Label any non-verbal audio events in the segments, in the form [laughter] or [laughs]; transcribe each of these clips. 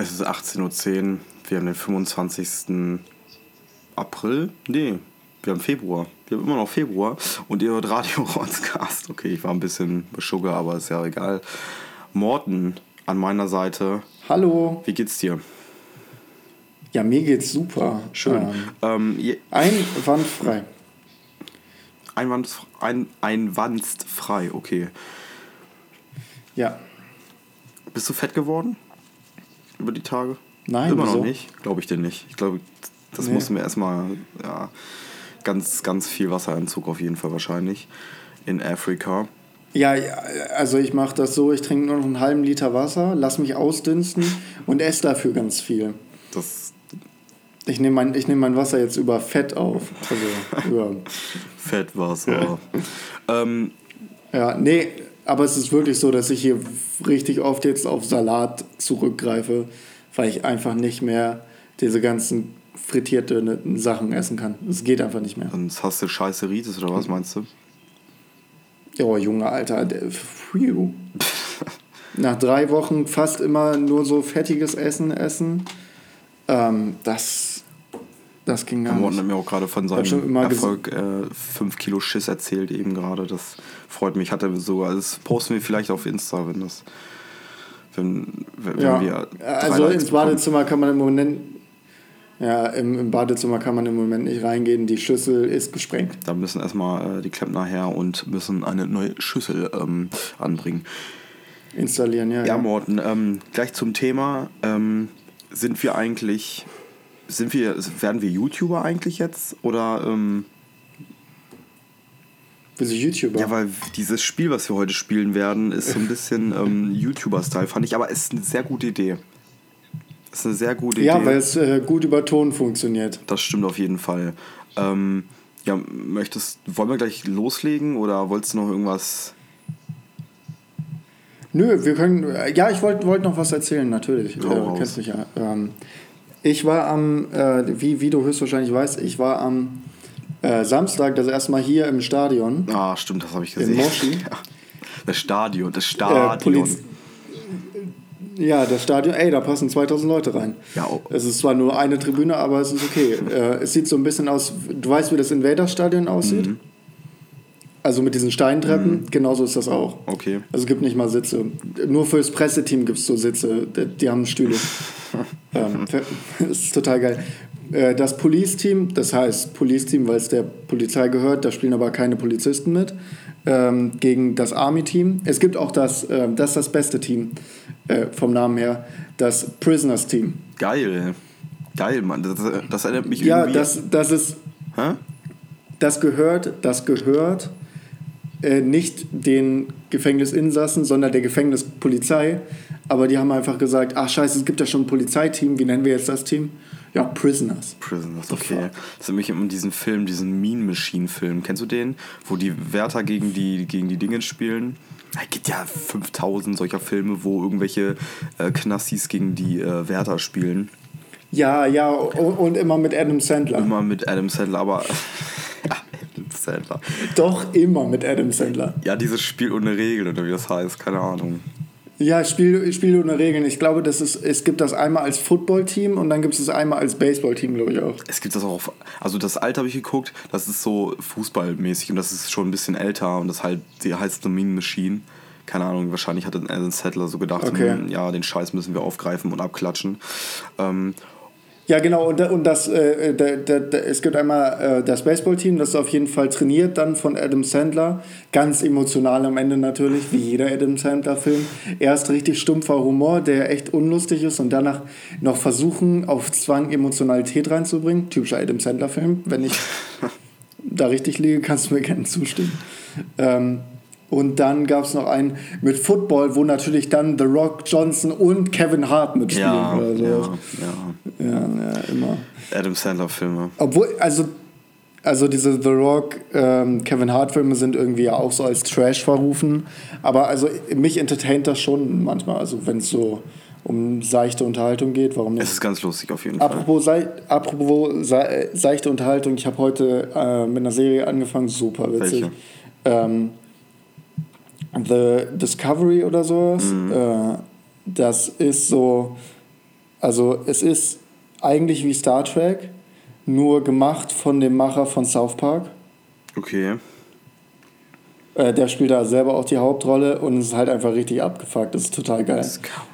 Es ist 18.10 Uhr. Wir haben den 25. April. Nee, wir haben Februar. Wir haben immer noch Februar. Und ihr hört Radio Rotzcast. Okay, ich war ein bisschen beschugger, aber ist ja egal. Morten an meiner Seite. Hallo. Wie geht's dir? Ja, mir geht's super. Schön. Ähm, je- einwandfrei. Ein, einwandsfrei, okay. Ja. Bist du fett geworden? Über die Tage? Nein, Immer wieso? noch nicht? Glaube ich dir nicht. Ich glaube, das Nee. mussten wir erstmal, ja, ganz, ganz viel Wasserentzug auf jeden Fall wahrscheinlich in Afrika. Ja, also ich mache das so, ich trinke nur noch einen halben Liter Wasser, lass mich ausdünsten und esse dafür ganz viel. Das Ich nehme mein, ich nehm mein Wasser jetzt über Fett auf. Also über, [laughs] Fettwasser. ähm, ja, nee, aber es ist wirklich so, dass ich hier richtig oft jetzt auf Salat zurückgreife, weil ich einfach nicht mehr diese ganzen frittierten Sachen essen kann. Es geht einfach nicht mehr. sonst hast du scheiße Ritis oder was meinst du? Oh, Junge, Alter. Nach drei Wochen fast immer nur so fettiges Essen essen. Ähm, das, das ging gar Morten nicht. hat mir auch gerade von seinem Erfolg 5 Kilo Schiss erzählt eben gerade. Das freut mich. Hat er sogar, das posten wir vielleicht auf Insta, wenn das, wenn, wenn Ja, wir also Likes ins bekommen. Badezimmer kann man im Moment, ja, im, im Badezimmer kann man im Moment nicht reingehen. Die Schüssel ist gesprengt. Da müssen erstmal äh, die Klempner her und müssen eine neue Schüssel ähm, anbringen. Installieren, ja. Ja, Morten, ähm, gleich zum Thema. Ähm, sind wir eigentlich, sind wir, werden wir YouTuber eigentlich jetzt? Oder, ähm, du YouTuber? ja, weil dieses Spiel, was wir heute spielen werden, ist so ein bisschen [laughs] ähm, YouTuber-Style, fand ich, aber es ist eine sehr gute Idee. Ist eine sehr gute ja, Idee. weil es äh, gut über Ton funktioniert. Das stimmt auf jeden Fall. Ähm, ja, möchtest, wollen wir gleich loslegen oder wolltest du noch irgendwas? Nö, wir können. äh, Ja, ich wollte wollt noch was erzählen, natürlich. Äh, raus. kennst mich ja. Ähm, ich war am, äh, wie, wie du höchstwahrscheinlich weißt, ich war am äh, Samstag das erste Mal hier im Stadion. Ah, stimmt, das habe ich In gesehen. Moshi? [laughs] Ja. Das Stadion, das Äh, Stadion. Poliz ja, das Stadion, ey, da passen 2000 Leute rein. Ja, oh. Es ist zwar nur eine Tribüne, aber es ist okay. äh, es sieht so ein bisschen aus, du weißt, wie das Invader-Stadion aussieht? Mhm. Also mit diesen Steintreppen, genauso ist das auch. Okay. Also es gibt nicht mal Sitze. Nur fürs Presseteam gibt es so Sitze. Die, haben Stühle. [laughs] ähm, das ist total geil. Äh, Das Police-Team, das heißt Police-Team, weil es der Polizei gehört, da spielen aber keine Polizisten mit, ähm, gegen das Army-Team. Es gibt auch das, ähm, das ist das beste Team äh, vom Namen her, das Prisoners-Team. Geil. Geil, Mann. Das, das erinnert mich Ja, irgendwie. das, das ist Hä? das gehört, das gehört äh, nicht den Gefängnisinsassen, sondern der Gefängnispolizei. Aber die haben einfach gesagt, ach scheiße, es gibt ja schon ein Polizeiteam, wie nennen wir jetzt das Team? Ja, Prisoners. Prisoners, okay. Das mich immer an diesen Film, diesen Mean Machine Film. Kennst du den? Wo die Wärter gegen die, gegen die Dinge spielen. Es gibt ja 5000 solcher Filme, wo irgendwelche äh, Knassis gegen die äh, Wärter spielen. Ja, ja, und, und immer mit Adam Sandler. Immer mit Adam Sandler, aber. Sandler. Doch immer mit Adam Sandler. Ja, dieses Spiel ohne Regeln oder wie das heißt, keine Ahnung. Ja, Spiel, Spiel ohne Regeln. Ich glaube, das ist, es gibt das einmal als Footballteam und dann gibt es das einmal als Baseballteam, glaube ich auch. Es gibt das auch auf, also das alte habe ich geguckt, das ist so fußballmäßig und das ist schon ein bisschen älter und das halt, die heißt The Mean Machine. Keine Ahnung, wahrscheinlich hat Adam Settler so gedacht, Okay. hm, ja, den Scheiß müssen wir aufgreifen und abklatschen. Ähm, Ja, genau. Und, und das, äh, da, da, da, es gibt einmal äh, das Baseballteam, das ist auf jeden Fall trainiert dann von Adam Sandler. Ganz emotional am Ende natürlich, wie jeder Adam Sandler-Film. Erst richtig stumpfer Humor, der echt unlustig ist und danach noch versuchen, auf Zwang Emotionalität reinzubringen. Typischer Adam Sandler-Film. Wenn ich [laughs] da richtig liege, kannst du mir gerne zustimmen. Ähm, und dann gab es noch einen mit Football, wo natürlich dann The Rock Johnson und Kevin Hart mitspielen. ja, oder so. ja, ja. ja, ja, immer. Adam Sandler Filme. Obwohl, also, also diese The Rock, ähm, Kevin Hart Filme sind irgendwie ja auch so als Trash verrufen. Aber also mich entertaint das schon manchmal. Also wenn es so um seichte Unterhaltung geht, warum Es nicht? ist ganz lustig auf jeden Fall. Apropos, sei, apropos sei, seichte Unterhaltung, ich habe heute äh, mit einer Serie angefangen, super witzig. Ähm, The Discovery oder sowas. Mhm. Äh, das ist so Also es ist eigentlich wie Star Trek, nur gemacht von dem Macher von South Park. Okay. Äh, der spielt da selber auch die Hauptrolle und es ist halt einfach richtig abgefuckt. Das ist total geil.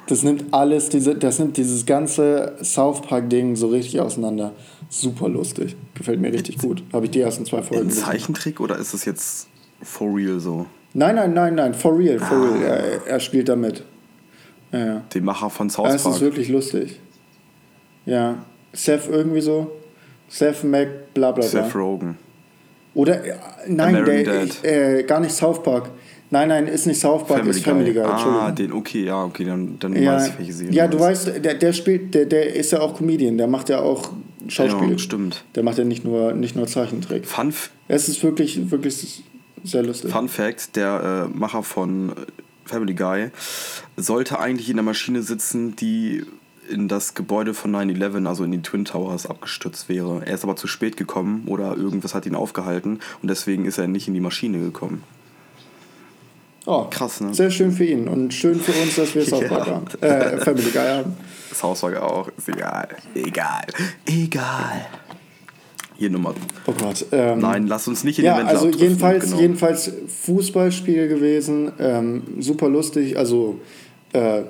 Das nimmt alles, diese, das nimmt dieses ganze South Park-Ding so richtig auseinander. Super lustig. Gefällt mir richtig gut. Habe ich die ersten zwei Folgen Ein. Zeichentrick oder ist das jetzt for real so? Nein, nein, nein, nein, for real, for Ah. real. Er, er spielt da mit. Ja, ja. Den Macher von South es ist Park. wirklich lustig. Ja. Seth irgendwie so. Seth Mac, bla bla bla. Seth Rogen. Oder, äh, nein, American der, Dad. äh, gar nicht South Park. Nein, nein, ist nicht South Park, ist Family Guy. Ah, den, okay, ja, okay, dann, dann Ja, weiß ich, welche Serie ja du weißt, der, der spielt, der, der ist ja auch Comedian, der macht ja auch Schauspiel. Ja, stimmt. Der macht ja nicht nur, nicht nur Zeichentrick. Fun, Es ist wirklich, wirklich sehr lustig. Fun Fact: Der äh, Macher von äh, Family Guy sollte eigentlich in der Maschine sitzen, die in das Gebäude von 9-11, also in die Twin Towers, abgestürzt wäre. Er ist aber zu spät gekommen oder irgendwas hat ihn aufgehalten und deswegen ist er nicht in die Maschine gekommen. Oh, Krass, ne? Sehr schön für ihn und schön für uns, dass wir South [laughs] Ja. Park haben. Äh, Family Guy haben. Das Haus war auch, ist egal. Egal. Egal. Hier Nummer. Oh Gott. Ähm, Nein, lass uns nicht in Ja, den also abdriften, jedenfalls, genau. jedenfalls Fußballspiel gewesen, ähm, super lustig. Also äh,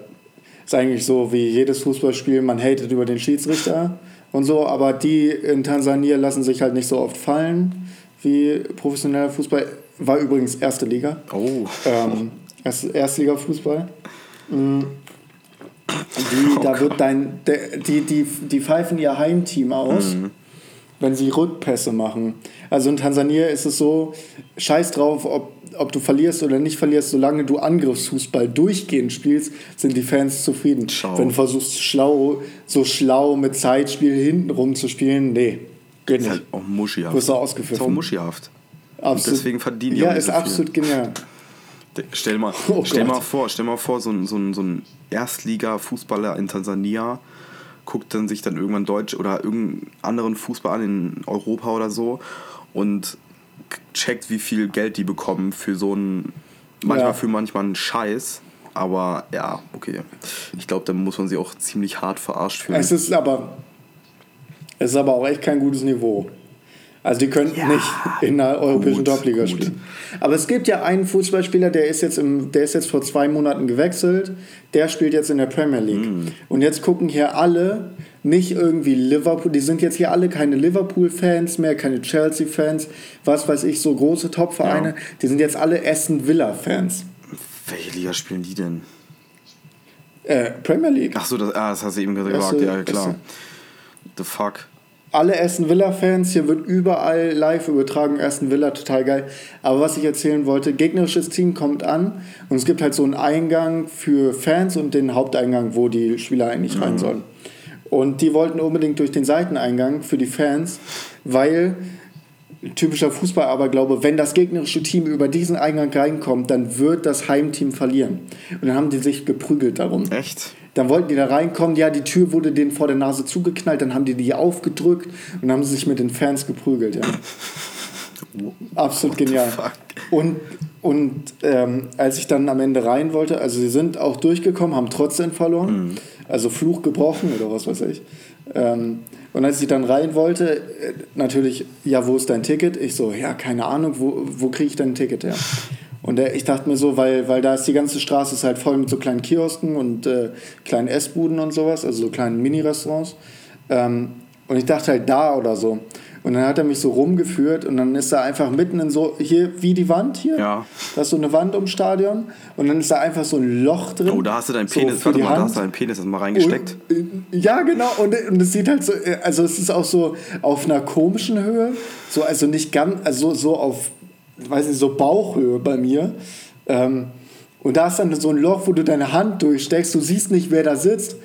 ist eigentlich so wie jedes Fußballspiel, man hatet über den Schiedsrichter und so, aber die in Tansania lassen sich halt nicht so oft fallen wie professioneller Fußball. War übrigens erste Liga. Oh. Ähm, erst, Erstliga-Fußball. Mm. Die, [laughs] da wird dein, der, die, die, die pfeifen ihr Heimteam aus, wenn sie Rückpässe machen. Also in Tansania ist es so, scheiß drauf, ob, ob du verlierst oder nicht verlierst, solange du Angriffsfußball durchgehend spielst, sind die Fans zufrieden. Schau. Wenn du versuchst, schlau, so schlau mit Zeitspiel hintenrum zu spielen, nee, geht Ist nicht. halt auch muschihaft. Wirst du Ist auch muschihaft. Absolut. deswegen verdienen die Ja, auch nicht ist so viel. absolut genial. Stell mal, [laughs] Oh stell Gott. mal vor, stell mal vor, so ein, so ein, so ein Erstliga-Fußballer in Tansania guckt dann sich dann irgendwann Deutsch oder irgendeinen anderen Fußball an in Europa oder so und checkt, wie viel Geld die bekommen für so einen, manchmal Ja. für manchmal einen Scheiß. Aber ja, okay. Ich glaube, da muss man sie auch ziemlich hart verarscht fühlen. Es ist aber, es ist aber auch echt kein gutes Niveau. Also die könnten Ja, nicht in einer europäischen Top-Liga spielen. Aber es gibt ja einen Fußballspieler, der ist, jetzt im, der ist jetzt vor zwei Monaten gewechselt. Der spielt jetzt in der Premier League. Hm. Und jetzt gucken hier alle nicht irgendwie Liverpool. Die sind jetzt hier alle keine Liverpool-Fans mehr, keine Chelsea-Fans, was weiß ich, so große Top-Vereine. Ja. Die sind jetzt alle Aston Villa-Fans. Welche Liga spielen die denn? Äh, Premier League. Ach so, das, ah, das hast du eben gesagt. Ja, klar. erste- The fuck. Alle Aston Villa-Fans, hier wird überall live übertragen, Aston Villa, total geil. Aber was ich erzählen wollte, gegnerisches Team kommt an und es gibt halt so einen Eingang für Fans und den Haupteingang, wo die Spieler eigentlich rein sollen. Und die wollten unbedingt durch den Seiteneingang für die Fans, weil typischer Fußball, aber glaube, wenn das gegnerische Team über diesen Eingang reinkommt, dann wird das Heimteam verlieren. Und dann haben die sich geprügelt darum. Echt? Dann wollten die da reinkommen, ja, die Tür wurde denen vor der Nase zugeknallt, dann haben die die aufgedrückt und dann haben sie sich mit den Fans geprügelt, ja. [laughs] Absolut genial. Und, und ähm, als ich dann am Ende rein wollte, also sie sind auch durchgekommen, haben trotzdem verloren, Mhm. also Fluch gebrochen oder was weiß ich. Ähm, und als ich dann rein wollte, äh, natürlich, ja, wo ist dein Ticket? Ich so, ja, keine Ahnung, wo, wo kriege ich dein Ticket her? Und ich dachte mir so, weil, weil da ist die ganze Straße ist halt voll mit so kleinen Kiosken und äh, kleinen Essbuden und sowas, also so kleinen Mini-Restaurants. Ähm, und ich dachte halt da oder so. Und dann hat er mich so rumgeführt und dann ist er einfach mitten in so, hier wie die Wand hier. Ja. Da ist so eine Wand ums Stadion und dann ist da einfach so ein Loch drin. Oh, da hast du deinen so Penis, für warte mal, da Hand. hast du deinen Penis erstmal reingesteckt. Und, äh, ja, genau. Und, und es sieht halt so, äh, also es ist auch so auf einer komischen Höhe, so also nicht ganz, also so auf, weiß nicht, so Bauchhöhe bei mir. Ähm, und da ist dann so ein Loch, wo du deine Hand durchsteckst, du siehst nicht, wer da sitzt.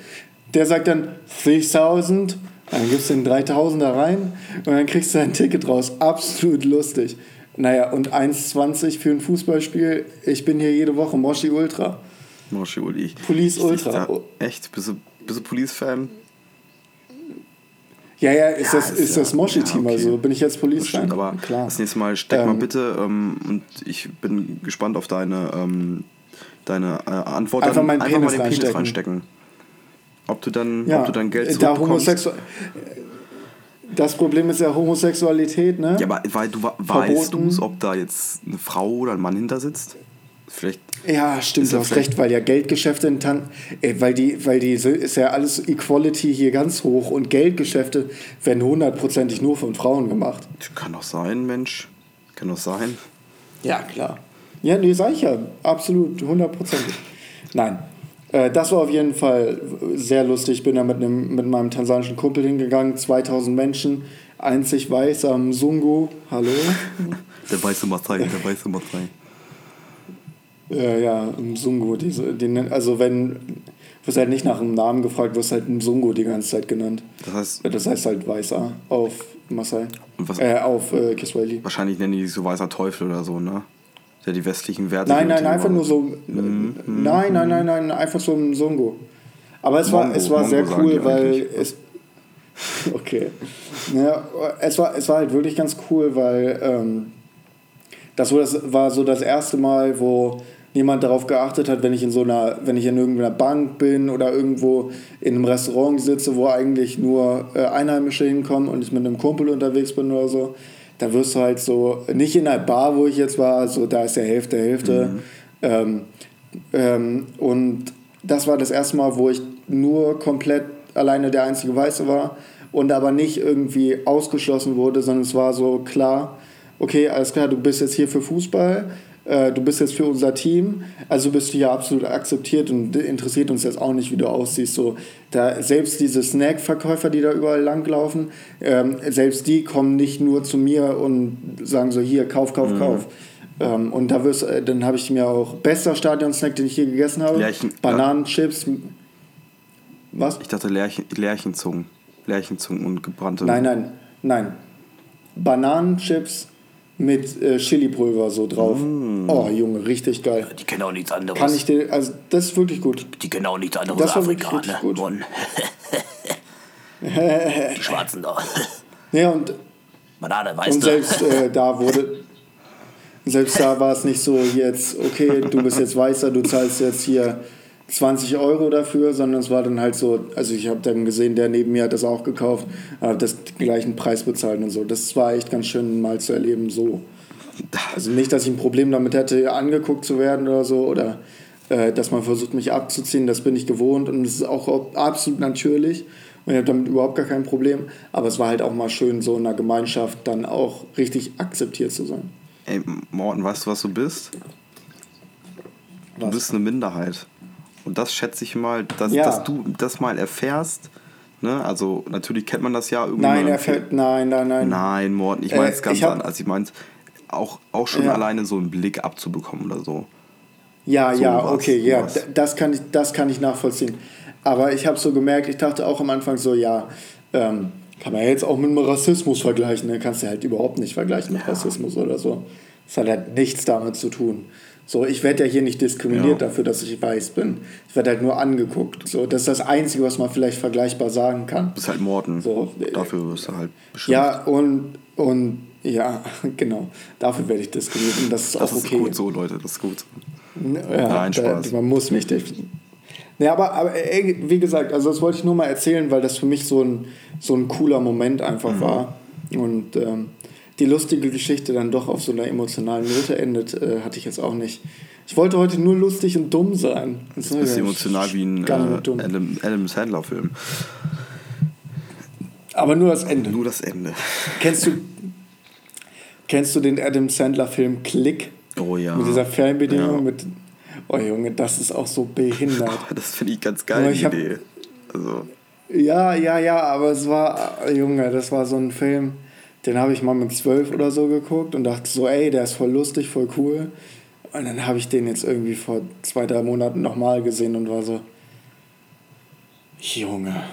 Der sagt dann 3000, dann gibst du den 3000 da rein und dann kriegst du ein Ticket raus. Absolut lustig. Naja, und 1,20 für ein Fußballspiel. Ich bin hier jede Woche Moshi Ultra. Moshi Uli. Police Ich- Ultra. Echt? Bist du, bist du Police-Fan? Ja, ja, ist Ja, das, ist ja- das Moshi-Team, ja, okay. also bin ich jetzt Das stimmt, aber Klar. das nächste Mal steck mal Ähm, bitte ähm, und ich bin gespannt auf deine, ähm, deine äh, Antwort. Einfach Dann meinen einfach Penis mal den Penis reinstecken. reinstecken. Ob du dann, ob du dann Geld da zurückbekommst. Das Problem ist ja Homosexualität, ne? Ja, aber weil du, weißt du ob da jetzt eine Frau oder ein Mann hinter sitzt? Vielleicht. Ja, stimmt, du hast recht, weil ja Geldgeschäfte in Tan äh, weil die, weil die ist ja alles Equality hier ganz hoch und Geldgeschäfte werden hundertprozentig nur von Frauen gemacht. Kann doch sein, Mensch. Kann doch sein. Ja, klar. Ja, nee, sag ich ja, absolut, hundertprozentig. Nein, äh, das war auf jeden Fall sehr lustig. Ich bin da mit, einem, mit meinem tansanischen Kumpel hingegangen, 2000 Menschen, einzig weiß am Sungu. Hallo? [laughs] Der weiße Masai, der weiße Masai. Ja, ja, im Sungo. Diese, die, nen- also wenn, wirst halt nicht nach einem Namen gefragt, wirst halt Sungo die ganze Zeit genannt. Das heißt, Das heißt halt Weißer auf Masai. Und was- Äh, auf äh, Kiswahili. wahrscheinlich nennen die sich so weißer Teufel oder so, ne? Der die westlichen Werte. Nein, nein, einfach nur so. Mhm. Nein, nein, nein, nein, einfach so ein Sungo. Aber es war, Mongo, es war sehr Mongo cool, weil eigentlich. es. [laughs] Okay. Ja, es, war, es war halt wirklich ganz cool, weil ähm, das war so das erste Mal, wo niemand darauf geachtet hat, wenn ich in so einer, wenn ich in irgendeiner Bank bin oder irgendwo in einem Restaurant sitze, wo eigentlich nur äh, Einheimische hinkommen und ich mit einem Kumpel unterwegs bin oder so, da wirst du halt so, nicht in einer Bar, wo ich jetzt war, so da ist der Hälfte, Hälfte. Ähm, ähm, und das war das erste Mal, wo ich nur komplett alleine der einzige Weiße war und aber nicht irgendwie ausgeschlossen wurde, sondern es war so klar, okay, alles klar, du bist jetzt hier für Fußball, äh, du bist jetzt für unser Team, also bist du ja absolut akzeptiert und interessiert uns jetzt auch nicht, wie du aussiehst. So, da, selbst diese Snack-Verkäufer, die da überall langlaufen, ähm, selbst die kommen nicht nur zu mir und sagen so, hier, kauf, kauf, kauf. Ähm, und da wirst, äh, dann habe ich mir auch bester Stadion-Snack, den ich je gegessen habe, Lerchen- Bananenchips. Was? Ich dachte Lärchen, Lärchenzungen. Lärchenzungen und gebrannte. Nein, nein, nein. Bananenchips mit äh, Chilipulver so drauf. Oh, Junge, richtig geil. Die kennen auch nichts anderes. Kann ich dir, also das ist wirklich gut. die kennen auch nichts anderes Das war Afrika, wirklich ne? richtig gut. [laughs] Die Schwarzen da. Ja, und, Banane, weißt und du? selbst äh, da wurde, selbst da war es nicht so jetzt, okay, du bist jetzt Weißer, du zahlst jetzt hier 20 Euro dafür, sondern es war dann halt so, also ich habe dann gesehen, der neben mir hat das auch gekauft, hat das den gleichen Preis bezahlt und so. Das war echt ganz schön mal zu erleben so. Also nicht, dass ich ein Problem damit hätte, angeguckt zu werden oder so oder äh, dass man versucht, mich abzuziehen, das bin ich gewohnt und es ist auch absolut natürlich und ich habe damit überhaupt gar kein Problem. Aber es war halt auch mal schön, so in einer Gemeinschaft dann auch richtig akzeptiert zu sein. Ey, Morten, weißt du, was du bist? Du Was? bist eine Minderheit. Und das schätze ich mal, dass, Ja. dass du das mal erfährst. Ne? Also, natürlich kennt man das ja irgendwie. Nein, mal er fällt, nein, nein, nein. Nein, Morten, ich Äh, meine es ganz ich hab- anders. Also, ich meine auch, auch schon Ja. alleine so einen Blick abzubekommen oder so. Ja, So ja, was, okay, ja, das kann ich, das kann ich nachvollziehen. Aber ich habe so gemerkt, ich dachte auch am Anfang so, ja, ähm, kann man ja jetzt auch mit dem Rassismus vergleichen. Ne? Kannst du halt überhaupt nicht vergleichen mit Rassismus oder so. Das hat halt nichts damit zu tun. So, ich werde ja hier nicht diskriminiert Ja. dafür, dass ich weiß bin. Ich werde halt nur angeguckt. So, das ist das Einzige, was man vielleicht vergleichbar sagen kann. Du bist halt Morten. So, Dafür wirst du halt bestimmt. Ja, und, und ja, [laughs] genau. Dafür werde ich diskriminiert und das ist das auch ist okay. gut so, Leute, das ist gut. Ja, Nein, da, Spaß. man muss mich definieren. Ja, aber, aber wie gesagt, also das wollte ich nur mal erzählen, weil das für mich so ein, so ein cooler Moment einfach Mhm. war. Und ähm, die lustige Geschichte dann doch auf so einer emotionalen Note endet, äh, hatte ich jetzt auch nicht. Ich wollte heute nur lustig und dumm sein. Das Du bist emotional wie ein äh. Adam, Adam Sandler-Film. Aber nur das Ende. Nur das Ende. Kennst du, kennst du den Adam Sandler-Film Click? Oh ja. Mit dieser Fernbedienung? Ja. Mit, oh Junge, das ist auch so behindert. Oh, [laughs] das finde ich ganz geil, ich hab- Idee. Also, Ja, ja, ja, aber es war, Junge, das war so ein Film, den habe ich mal mit zwölf oder so geguckt und dachte so, ey, der ist voll lustig, voll cool. Und dann habe ich den jetzt irgendwie vor zwei, drei Monaten nochmal gesehen und war so, Junge,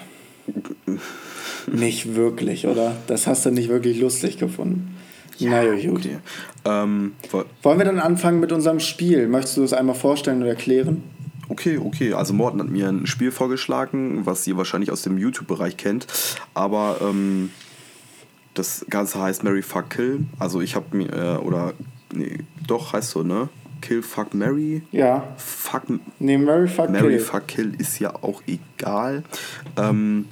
nicht wirklich, oder? Das hast du nicht wirklich lustig gefunden. naja, gut. okay. Ähm, wo- Wollen wir dann anfangen mit unserem Spiel? Möchtest du das einmal vorstellen und erklären? okay, okay. Also Morten hat mir ein Spiel vorgeschlagen, was ihr wahrscheinlich aus dem YouTube-Bereich kennt. Aber ähm, das Ganze heißt Mary Fuck Kill. Also ich habe mir, äh, oder, nee, doch, heißt so, ne? Kill, Fuck, Mary. Ja. Fuck, Nee, Mary Fuck Mary, Kill. Fuck, Kill ist ja auch egal. Ähm,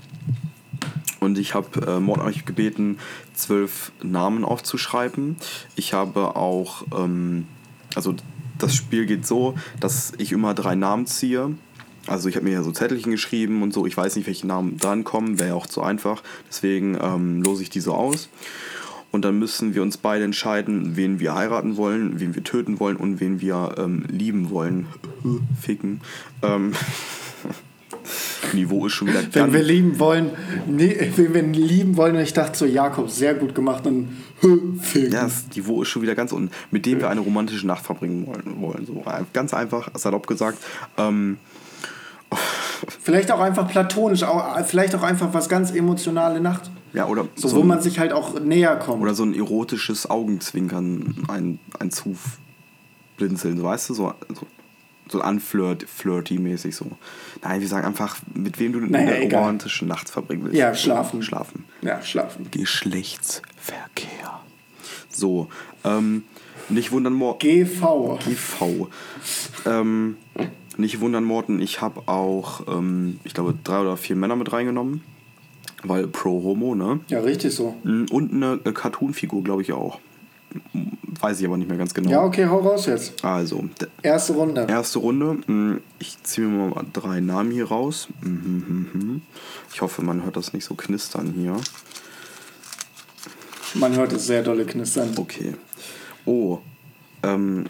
und ich habe äh, Mord euch gebeten, zwölf Namen aufzuschreiben. Ich habe auch, ähm, also das Spiel geht so, dass ich immer drei Namen ziehe. Also ich habe mir ja so Zettelchen geschrieben und so. Ich weiß nicht, welche Namen drankommen, wäre ja auch zu einfach. Deswegen ähm, lose ich die so aus. Und dann müssen wir uns beide entscheiden, wen wir heiraten wollen, wen wir töten wollen und wen wir ähm, lieben wollen. [laughs] Ficken. Ähm, [laughs] Niveau ist schon wieder Wenn wir lieben wollen, nee, wenn wir lieben wollen, und ich dachte so, Jakob, sehr gut gemacht, dann [laughs] Film. Ja, das Niveau ist schon wieder ganz unten. Mit dem wir eine romantische Nacht verbringen wollen. wollen. So, ganz einfach, salopp gesagt. Ähm, Vielleicht auch einfach platonisch, auch, vielleicht auch einfach was ganz emotionale Nacht. ja, oder So, so wo ein- man sich halt auch näher kommt. Oder so ein erotisches Augenzwinkern, ein, ein Zublinzeln, so, weißt du? So, so, so anflirt, flirty-mäßig so. Nein, wir sagen einfach, mit wem du Naja, eine egal. romantische Nacht verbringen willst. Ja, schlafen. Schlafen. ja, schlafen. Geschlechtsverkehr. So, ähm, nicht wundern, Mor GV. GV. Ähm, nicht wundern, Morten, ich habe auch, ähm, ich glaube, drei oder vier Männer mit reingenommen. Weil pro Homo, ne? Ja, richtig so. Und eine äh, Cartoon-Figur, glaube ich auch. Weiß ich aber nicht mehr ganz genau. Ja, okay, hau raus jetzt. Also, Erste Runde. erste Runde. Mm, Ich ziehe mir mal drei Namen hier raus. Mhm, mhm, mhm. Ich hoffe, man hört das nicht so knistern hier. Man hört es sehr dolle knistern. Okay. Oh, ähm,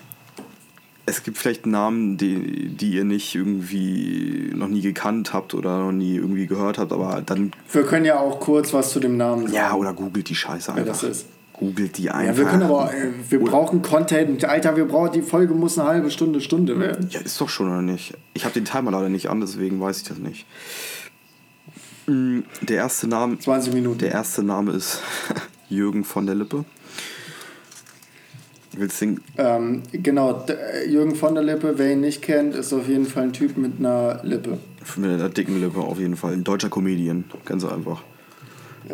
es gibt vielleicht Namen, die, die ihr nicht irgendwie noch nie gekannt habt oder noch nie irgendwie gehört habt, aber dann, Wir können ja auch kurz was zu dem Namen sagen. ja, oder googelt die Scheiße einfach. das ist. Googelt die einfach. Ja, wir können aber, äh, wir brauchen Content. Alter, wir brauchen, die Folge muss eine halbe Stunde, Stunde werden. Ja, ist doch schon oder nicht? Ich habe den Timer leider nicht an, deswegen weiß ich das nicht. Mm, Der erste Name, 20 Minuten. der erste Name ist [laughs] Jürgen von der Lippe. Willst den, Ähm, genau, äh, Jürgen von der Lippe, wer ihn nicht kennt, ist auf jeden Fall ein Typ mit einer Lippe. mit einer dicken Lippe auf jeden Fall. Ein deutscher Comedian, ganz einfach.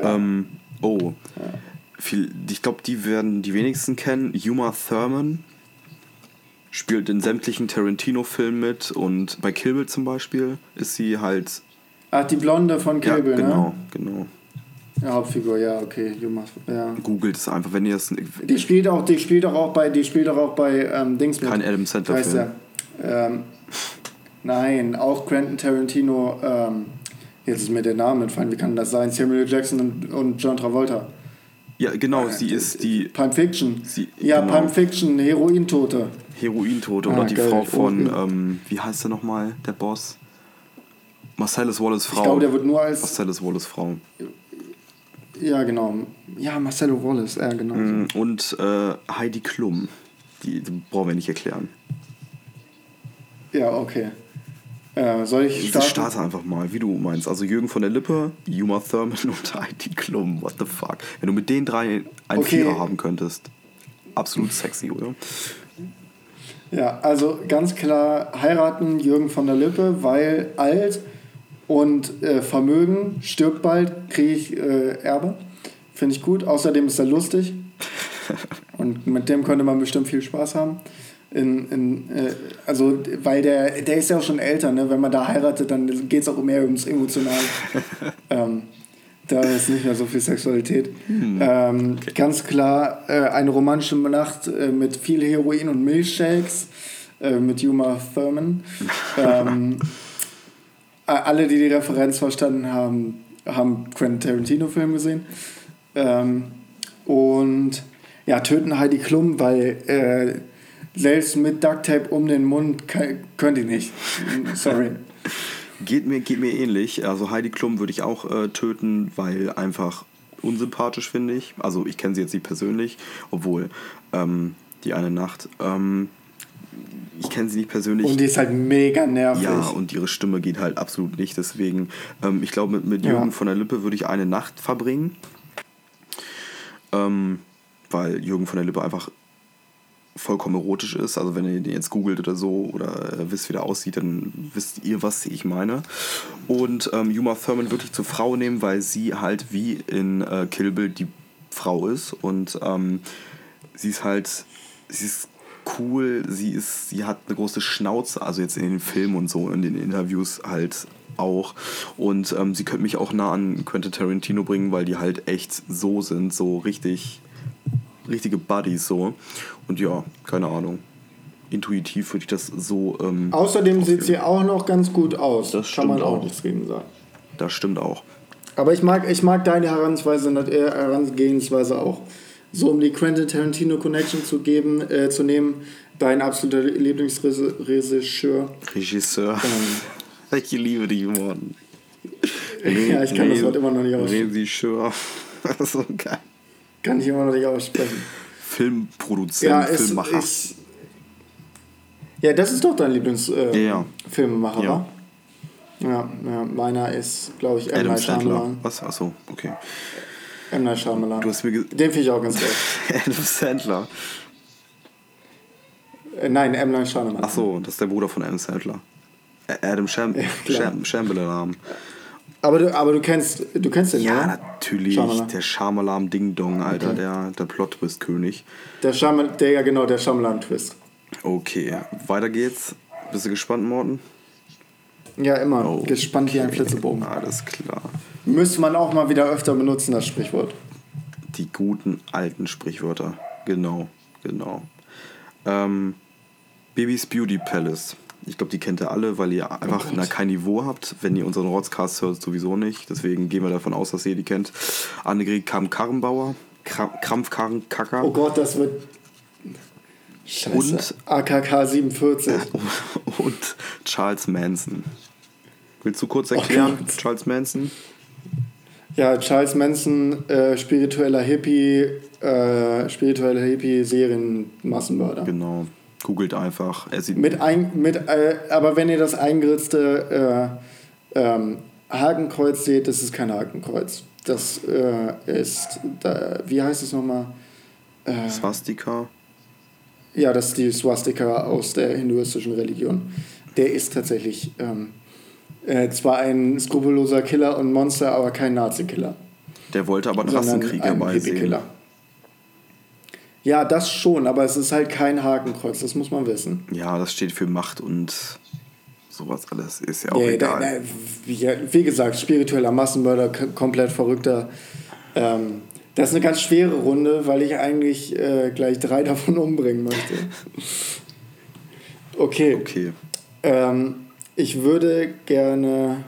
Ähm, oh, viel, ich glaube, die werden die wenigsten kennen. Uma Thurman spielt in sämtlichen Tarantino-Filmen mit und bei Kill Bill zum Beispiel ist sie halt. Ach, die Blonde von Ja, Kill Bill, genau, ne? genau. Ja, Hauptfigur, ja, okay. Juma, ja. Googelt es einfach, wenn ihr das. Die spielt auch, die spielt auch, auch bei, die spielt auch, auch bei ähm, Dings mit. Kein Adam Sandler heißt Film. der? Ähm, nein, auch Quentin Tarantino. Ähm, jetzt ist mir der Name entfallen. Wie kann das sein? Samuel Jackson und, und John Travolta. Ja, genau, sie ist die Pulp Fiction. Sie- ja, genau. Pulp Fiction, Herointote. Herointote Ah, oder die geil. Frau von, Oh, ähm, wie heißt er nochmal, der Boss? Marcellus Wallace Frau. Ich glaube, der wird nur als. Marcellus Wallace Frau. Ja, genau. Ja, Marcelo Wallace, ja, genau. Mm, Und äh, Heidi Klum. Die, die brauchen wir nicht erklären. Ja, okay. Äh, soll ich Ich starten? starte einfach mal, wie du meinst. Also Jürgen von der Lippe, Uma Thurman [laughs] und Heidi Klum. What the fuck? Wenn du mit den drei einen Okay. Vierer haben könntest. Absolut sexy, oder? Ja, also ganz klar heiraten Jürgen von der Lippe, weil alt und äh, Vermögen stirbt bald, kriege ich äh, Erbe. Finde ich gut. Außerdem ist er lustig. [laughs] Und mit dem könnte man bestimmt viel Spaß haben. In, in, äh, also, weil der, der ist ja auch schon älter, ne? Wenn man da heiratet, dann geht es auch mehr ums Emotionale. [laughs] ähm, da ist nicht mehr so viel Sexualität. Ähm, Ganz klar äh, eine romantische Nacht äh, mit viel Heroin und Milchshakes äh, mit Uma Thurman. [laughs] ähm, alle, die die Referenz verstanden haben, haben Quentin Tarantino-Film gesehen. Ähm, und ja, töten Heidi Klum, weil äh, selbst mit Duct Tape um den Mund kann, könnt ihr nicht. [laughs] Sorry. Geht mir, geht mir ähnlich. Also Heidi Klum würde ich auch äh, töten, weil einfach unsympathisch finde ich. Also ich kenne sie jetzt nicht persönlich, obwohl ähm, die eine Nacht. Ähm, ich kenne sie nicht persönlich. Und die ist halt mega nervig. ja, und ihre Stimme geht halt absolut nicht. Deswegen, ähm, ich glaube, mit, mit Ja. Jürgen von der Lippe würde ich eine Nacht verbringen. Ähm, weil Jürgen von der Lippe einfach vollkommen erotisch ist. Also wenn ihr den jetzt googelt oder so oder äh, wisst, wie der aussieht, dann wisst ihr, was ich meine. Und ähm, Uma Thurman wirklich zur Frau nehmen, weil sie halt wie in äh, Kill Bill die Frau ist. Und ähm, sie ist halt, sie ist cool. Sie ist, sie hat eine große Schnauze, also jetzt in den Filmen und so, in den Interviews halt auch. Und ähm, sie könnte mich auch nah an Quentin Tarantino bringen, weil die halt echt so sind, so richtig, richtige Buddies so. Und ja, keine Ahnung. Intuitiv würde ich das so. Ähm, Außerdem sieht sie auch noch ganz gut aus. Das Kann man stimmt auch auch. nichts gegen sagen. Das stimmt auch. Aber ich mag, ich mag deine Herangehensweise, äh, Herangehensweise auch. So, um die Quentin Tarantino Connection zu geben, äh, zu nehmen, dein absoluter Lieblingsregisseur. Regisseur. ich liebe die Worten. [laughs] Ja, ich kann das Wort immer noch nicht aussprechen. Regisseur. [laughs] so geil. Kann ich immer noch nicht aussprechen. Filmproduzent, Ja, es Filmemacher. ist. Ja, das ist doch dein Lieblingsfilmemacher, äh, Ja. Ja. Ja, ja, meiner ist, glaube ich. Adam Sandler. Was? Achso, okay. M. Night Shyamalan. Du hast mir Den finde ich auch ganz geil. [laughs] Adam Sandler. Äh, nein, M. Night Shyamalan. Achso, das ist der Bruder von Adam Sandler. Adam Sham Shambhala. Aber du, aber du kennst, du kennst den, Ja, oder? natürlich. Shyamalan. Der Schamalam Ding Dong, Alter, Okay. der, der Plot-Twist-König. Der Shyamalan, der ja genau, der Shyamalan-Twist. Okay, weiter geht's. Bist du gespannt, Morten? Ja, immer. Oh, Gespannt wie ein okay. Flitzebogen. Alles klar. Müsste man auch mal wieder öfter benutzen, das Sprichwort. Die guten alten Sprichwörter. Genau, genau. Ähm, Babys Beauty Palace. Ich glaube, die kennt ihr alle, weil ihr einfach Gott. na, kein Niveau habt. Wenn ihr unseren Rotzcast hört, sowieso nicht. Deswegen gehen wir davon aus, dass ihr die kennt. Annegret Kamm-Karrenbauer, Kram- Krampfkarren-Kacker. Oh Gott, das wird. Scheiße. Und- AKK 47. [laughs] und Charles Manson. Willst du kurz erklären, Gott. Charles Manson? Ja, Charles Manson, äh, spiritueller Hippie, äh, spiritueller Hippie-Serien-Massenmörder. Genau. Googelt einfach. Er sieht Mit ein, mit, äh, aber wenn ihr das eingeritzte äh, ähm, Hakenkreuz seht, das ist kein Hakenkreuz. Das äh, ist, da, wie heißt es nochmal? Äh, Swastika. ja, das ist die Swastika aus der hinduistischen Religion. Der ist tatsächlich ähm, äh, zwar ein skrupelloser Killer und Monster, aber kein Nazi-Killer. Der wollte aber einen sondern Rassenkrieger ein beisehen. Hippie-Killer. Ja, das schon, aber es ist halt kein Hakenkreuz, das muss man wissen. Ja, das steht für Macht und sowas alles. Ist ja auch Ja, egal. da, da, wie, wie gesagt, spiritueller Massenmörder, komplett verrückter. Ähm, das ist eine ganz schwere Runde, weil ich eigentlich äh, gleich drei [laughs] davon umbringen möchte. Okay. Okay. Ähm, ich würde gerne.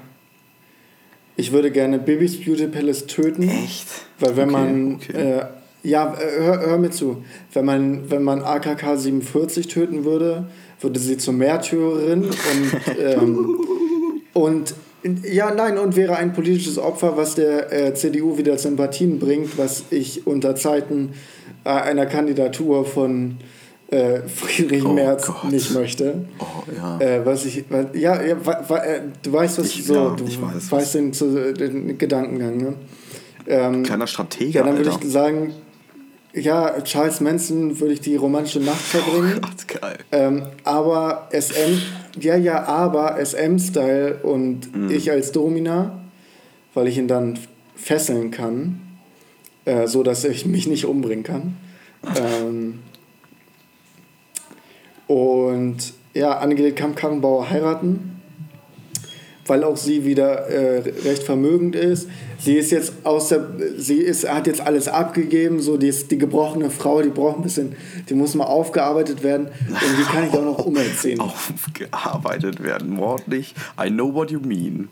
Ich würde gerne Bibis Beauty Palace töten. Echt? Weil wenn Okay, man. okay. Äh, ja, äh, hör, hör mir zu. Wenn man, wenn man AKK 47 töten würde, würde sie zur Märtyrerin und. [laughs] Ähm, und ja, nein, und wäre ein politisches Opfer, was der äh, CDU wieder Sympathien bringt, was ich unter Zeiten äh, einer Kandidatur von äh, [laughs] Friedrich Oh Merz Gott. nicht möchte. Oh, ja. Äh, was ich, ja, ja äh, du weißt, was Ich- so, ja, du ich weiß, weißt den, den Gedankengang, ne? Ähm, Kleiner Stratege, ja, dann würde ich sagen, ja, Charles Manson würde ich die romantische Nacht verbringen. [laughs] Gott, geil. Ähm, aber SM, ja, ja, aber SM-Style und Mhm. ich als Domina, weil ich ihn dann fesseln kann, äh, so dass ich mich nicht umbringen kann. [laughs] Ähm, und ja, Annegret Kamp-Karrenbauer heiraten, weil auch sie wieder äh, recht vermögend ist. Sie ist jetzt aus der, sie ist, hat jetzt alles abgegeben, so die ist die gebrochene Frau, die braucht ein bisschen, die muss mal aufgearbeitet werden und die kann ich auch noch umerziehen. [laughs] Aufgearbeitet werden, wortlich. I know what you mean.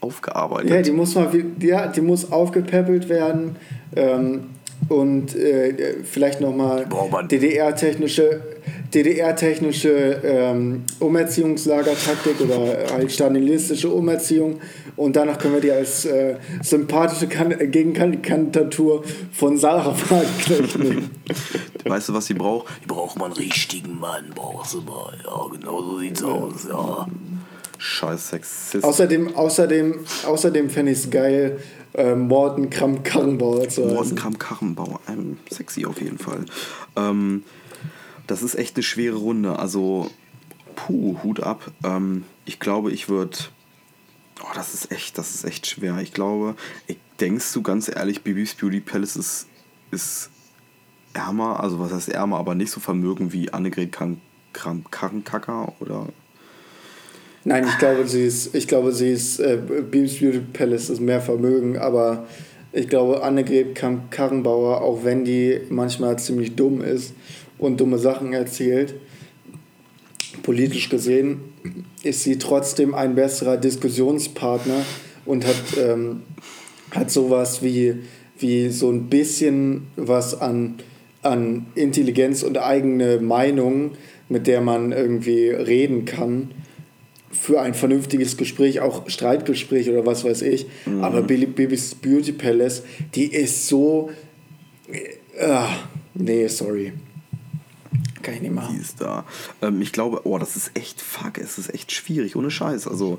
Aufgearbeitet. Ja, die muss mal, ja, die muss aufgepäppelt werden ähm, und äh, vielleicht nochmal. DDR-technische DDR-technische ähm, Umerziehungslagertaktik oder halt stalinistische Umerziehung und danach können wir die als äh, sympathische kan Gegenkandidatur von Sarah [laughs] Wagenknecht nehmen. Weißt du, was sie braucht? Die braucht man einen richtigen Mann, brauchst du mal. Ja, genau so sieht's aus, ja. Scheiß Sexist. Außerdem, außerdem, außerdem fände ich es geil, äh, Morten Kramp-Karrenbauer zu heißen. Mordenkram Karrenbauer. Ähm, sexy auf jeden Fall. Ähm, das ist echt eine schwere Runde. Also, puh, Hut ab. Ähm, ich glaube, ich würde. Oh, das ist echt, das ist echt schwer. Ich glaube, ich, denkst du ganz ehrlich, Bibis Beauty Palace ist, ist ärmer, also was heißt ärmer, aber nicht so vermögen wie Annegret Kram- Kram- Karrenkacker oder Nein, ich glaube, sie ist, ich glaube, sie ist, äh, Beams Beauty Palace ist mehr Vermögen, aber ich glaube, Annegret Karrenbauer, auch wenn die manchmal ziemlich dumm ist und dumme Sachen erzählt, politisch gesehen, ist sie trotzdem ein besserer Diskussionspartner und hat, ähm, hat sowas wie, wie so ein bisschen was an, an Intelligenz und eigene Meinung, mit der man irgendwie reden kann für ein vernünftiges Gespräch, auch Streitgespräch oder was weiß ich. Aber Billy Bibis Beauty Palace, die ist so. Äh, ah, nee, sorry. Kann ich nicht die machen. ist da. Ähm, ich glaube, oh, das ist echt fuck, es ist echt schwierig, ohne Scheiß. Also,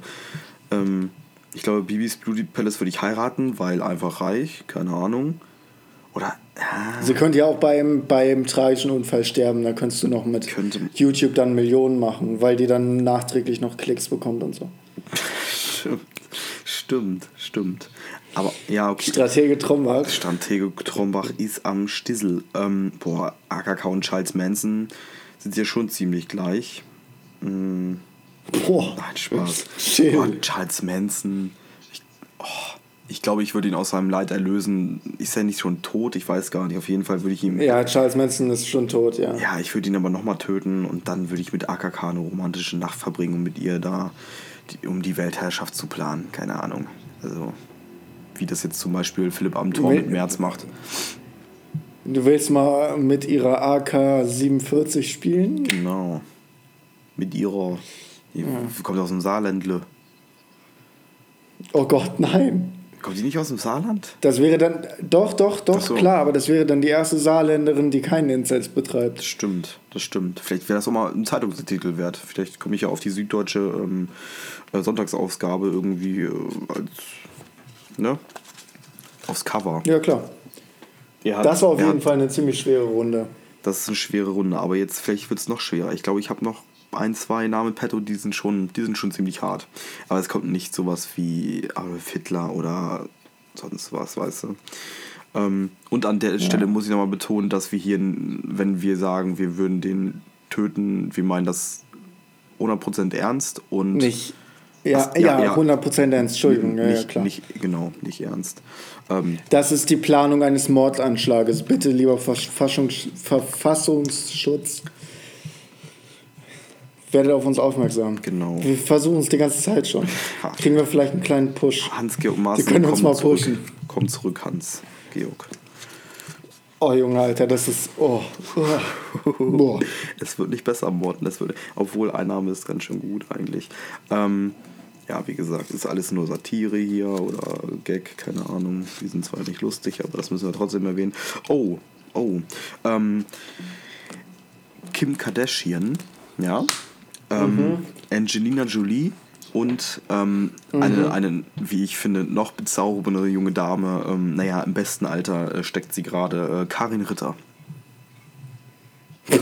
ähm, ich glaube, Bibis Beauty Palace würde ich heiraten, weil einfach reich, keine Ahnung. Oder, ja, Sie könnte ja auch beim, beim tragischen Unfall sterben, da könntest du noch mit Könnte- YouTube dann Millionen machen, weil die dann nachträglich noch Klicks bekommt und so. [laughs] stimmt, stimmt, stimmt. Aber, ja, okay. Stratege Trombach. Stratege Trombach ist am Stissel. Ähm, boah, AKK und Charles Manson sind ja schon ziemlich gleich. Mm, Boah. nein, Spaß. Chill. Boah, Charles Manson. Ich, oh, ich glaube, ich würde ihn aus seinem Leid erlösen. Ist er nicht schon tot? Ich weiß gar nicht. Auf jeden Fall würde ich ihn. Ja, Charles Manson ist schon tot, ja. Ja, ich würde ihn aber nochmal töten und dann würde ich mit AKK eine romantische Nacht verbringen, um mit ihr da die, um die Weltherrschaft zu planen. Keine Ahnung. Also, wie das jetzt zum Beispiel Philipp Amthor mit Merz macht. Du willst mal mit ihrer AK-47 spielen? Genau. Mit ihrer. Die kommt aus dem Saarländle. Oh Gott, nein. Kommt die nicht aus dem Saarland? Das wäre dann, doch, doch, doch, so. klar, aber das wäre dann die erste Saarländerin, die keinen Inzest betreibt. Das stimmt, das stimmt. Vielleicht wäre das auch mal ein Zeitungstitel wert. Vielleicht komme ich ja auf die süddeutsche ähm, äh, Sonntagsausgabe irgendwie äh, als. Ne? Aufs Cover. Ja, klar. Ja, Das war auf ja, jeden Fall eine ziemlich schwere Runde. Das ist eine schwere Runde, aber jetzt vielleicht wird es noch schwerer. Ich glaube, ich habe noch ein, zwei Namen petto, die sind schon, die sind schon ziemlich hart. Aber es kommt nicht sowas wie Adolf Hitler oder sonst was, weißt du. Ähm, und an der Stelle muss ich nochmal betonen, dass wir hier, wenn wir sagen, wir würden den töten, wir meinen das 100% ernst und Nicht. Ja, Was- ja, ja, ja. 100% ernst, Entschuldigung, ja, ja, nicht, klar. nicht, genau, nicht ernst. Ähm, Das ist die Planung eines Mordanschlages. Bitte, lieber Verfassungs Verfassungsschutz, werdet auf uns aufmerksam. Genau. Wir versuchen es die ganze Zeit schon. Kriegen wir vielleicht einen kleinen Push. Hans-Georg Maaßen, Wir können uns mal zurück. pushen. Komm zurück, Hans-Georg. Oh, Junge, Alter, das ist. Oh. [laughs] Boah. Es wird nicht besser am Worten, es wird, obwohl ein Name ist ganz schön gut eigentlich. Ähm, ja, wie gesagt, ist alles nur Satire hier oder Gag, keine Ahnung. Die sind zwar nicht lustig, aber das müssen wir trotzdem erwähnen. Oh, oh. Ähm, Kim Kardashian, ja. Ähm, Angelina Jolie und ähm, eine, eine, wie ich finde, noch bezaubernde junge Dame, ähm, naja, im besten Alter äh, steckt sie gerade, äh, Karin Ritter. [laughs]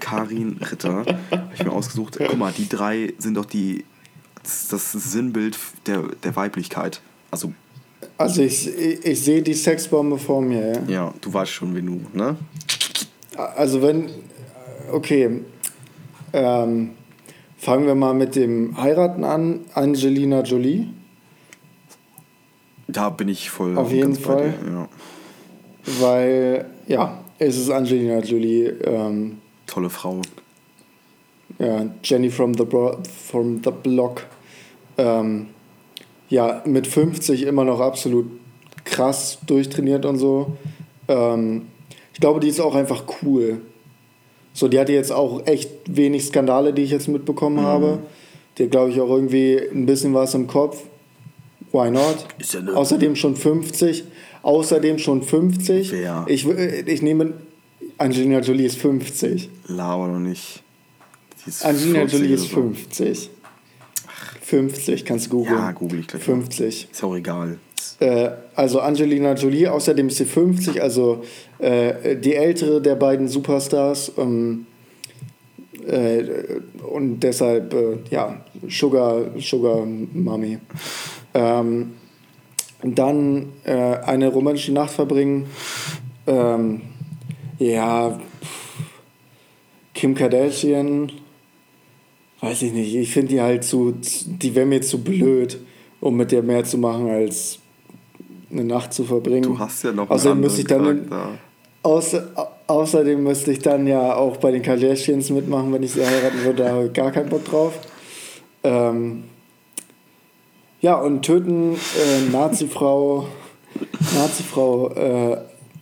Karin Ritter, habe ich mir ausgesucht. Guck mal, die drei sind doch die, das, das Sinnbild der, der Weiblichkeit. Also, Also, ich, ich, ich sehe die Sexbombe vor mir. Ja? ja, du weißt schon, wen du, ne? Also, wenn. Okay. Ähm, fangen wir mal mit dem Heiraten an. Angelina Jolie. Da bin ich voll Auf jeden Fall. dir, Ja. Weil, ja, es ist Angelina Jolie. Ähm, Tolle Frau. ja, Jenny from the, Bro from the Block. Ähm, ja, mit 50 immer noch absolut krass durchtrainiert und so. Ähm, ich glaube, die ist auch einfach cool. So, die hatte jetzt auch echt wenig Skandale, die ich jetzt mitbekommen Mhm. habe. Die hat, glaube ich, auch irgendwie ein bisschen was im Kopf. Why not? Ist ja ne- Außerdem schon 50. Außerdem schon 50. Wer? Ich, ich nehme. Angelina Jolie ist 50. Laber noch nicht. Angelina 40 Jolie ist oder so. 50. 50, kannst du googeln. Ja, google ich gleich. mal. 50. Ist auch egal. Äh, also Angelina Jolie, außerdem ist sie 50, also äh, die ältere der beiden Superstars. Ähm, äh, und deshalb, äh, ja, Sugar, Sugar Mami. Ähm, dann äh, eine romantische Nacht verbringen. Ähm, Ja, Kim Kardashian, weiß ich nicht. Ich finde die halt zu, die wäre mir zu blöd, um mit der mehr zu machen, als eine Nacht zu verbringen. Du hast ja noch Außerdem müsste ich dann, außer, au- außerdem müsste ich dann ja auch bei den Kardashians mitmachen, wenn ich sie heiraten würde. Da habe ich gar keinen Bock drauf. Ähm, ja, und töten äh, Nazi-Frau, Nazi-Frau äh,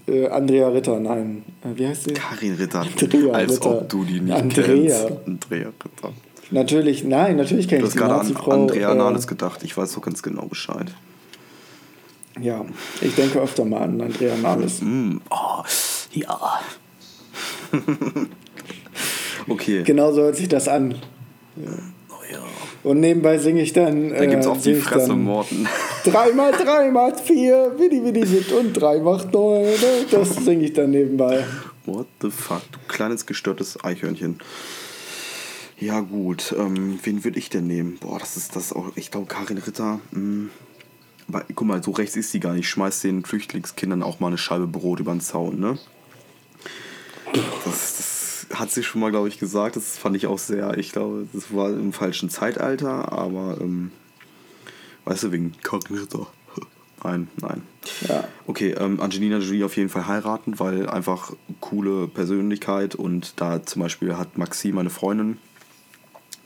äh, Andrea Ritter, nein. Äh, wie heißt sie? Karin Ritter. Andrea als Ritter. ob du die nicht Andrea. kennst. Andrea Ritter. Natürlich, nein, natürlich kenne ich die gerade an Nazi-Frau. Andrea äh, Nahles gedacht. Ich weiß so ganz genau Bescheid. Ja, ich denke öfter mal an Andrea Nahles. Mm, Oh, ja. [laughs] okay. Genau so hört sich das an. Oh ja. Und nebenbei singe ich dann. Da gibt's äh, auf die sing ich Fresse, Morten. [laughs] Drei mal drei macht vier, Willi Willi sind und drei macht neun. ne? Das singe ich dann nebenbei. What the fuck, du kleines gestörtes Eichhörnchen. Ja gut, ähm, wen würde ich denn nehmen? Boah, das ist das auch, ich glaube Karin Ritter. Mh. Aber guck mal, so rechts ist sie gar nicht. Ich schmeiß den Flüchtlingskindern auch mal eine Scheibe Brot über den Zaun, ne? Das, das hat sie schon mal, glaube ich, gesagt. Das fand ich auch sehr, ich glaube, das war im falschen Zeitalter, aber ähm, weißt du, wegen Karin Ritter. [laughs] Nein, nein. Ja. Okay, ähm, Angelina Jolie auf jeden Fall heiraten, weil einfach coole Persönlichkeit und da zum Beispiel hat Maxi, meine Freundin,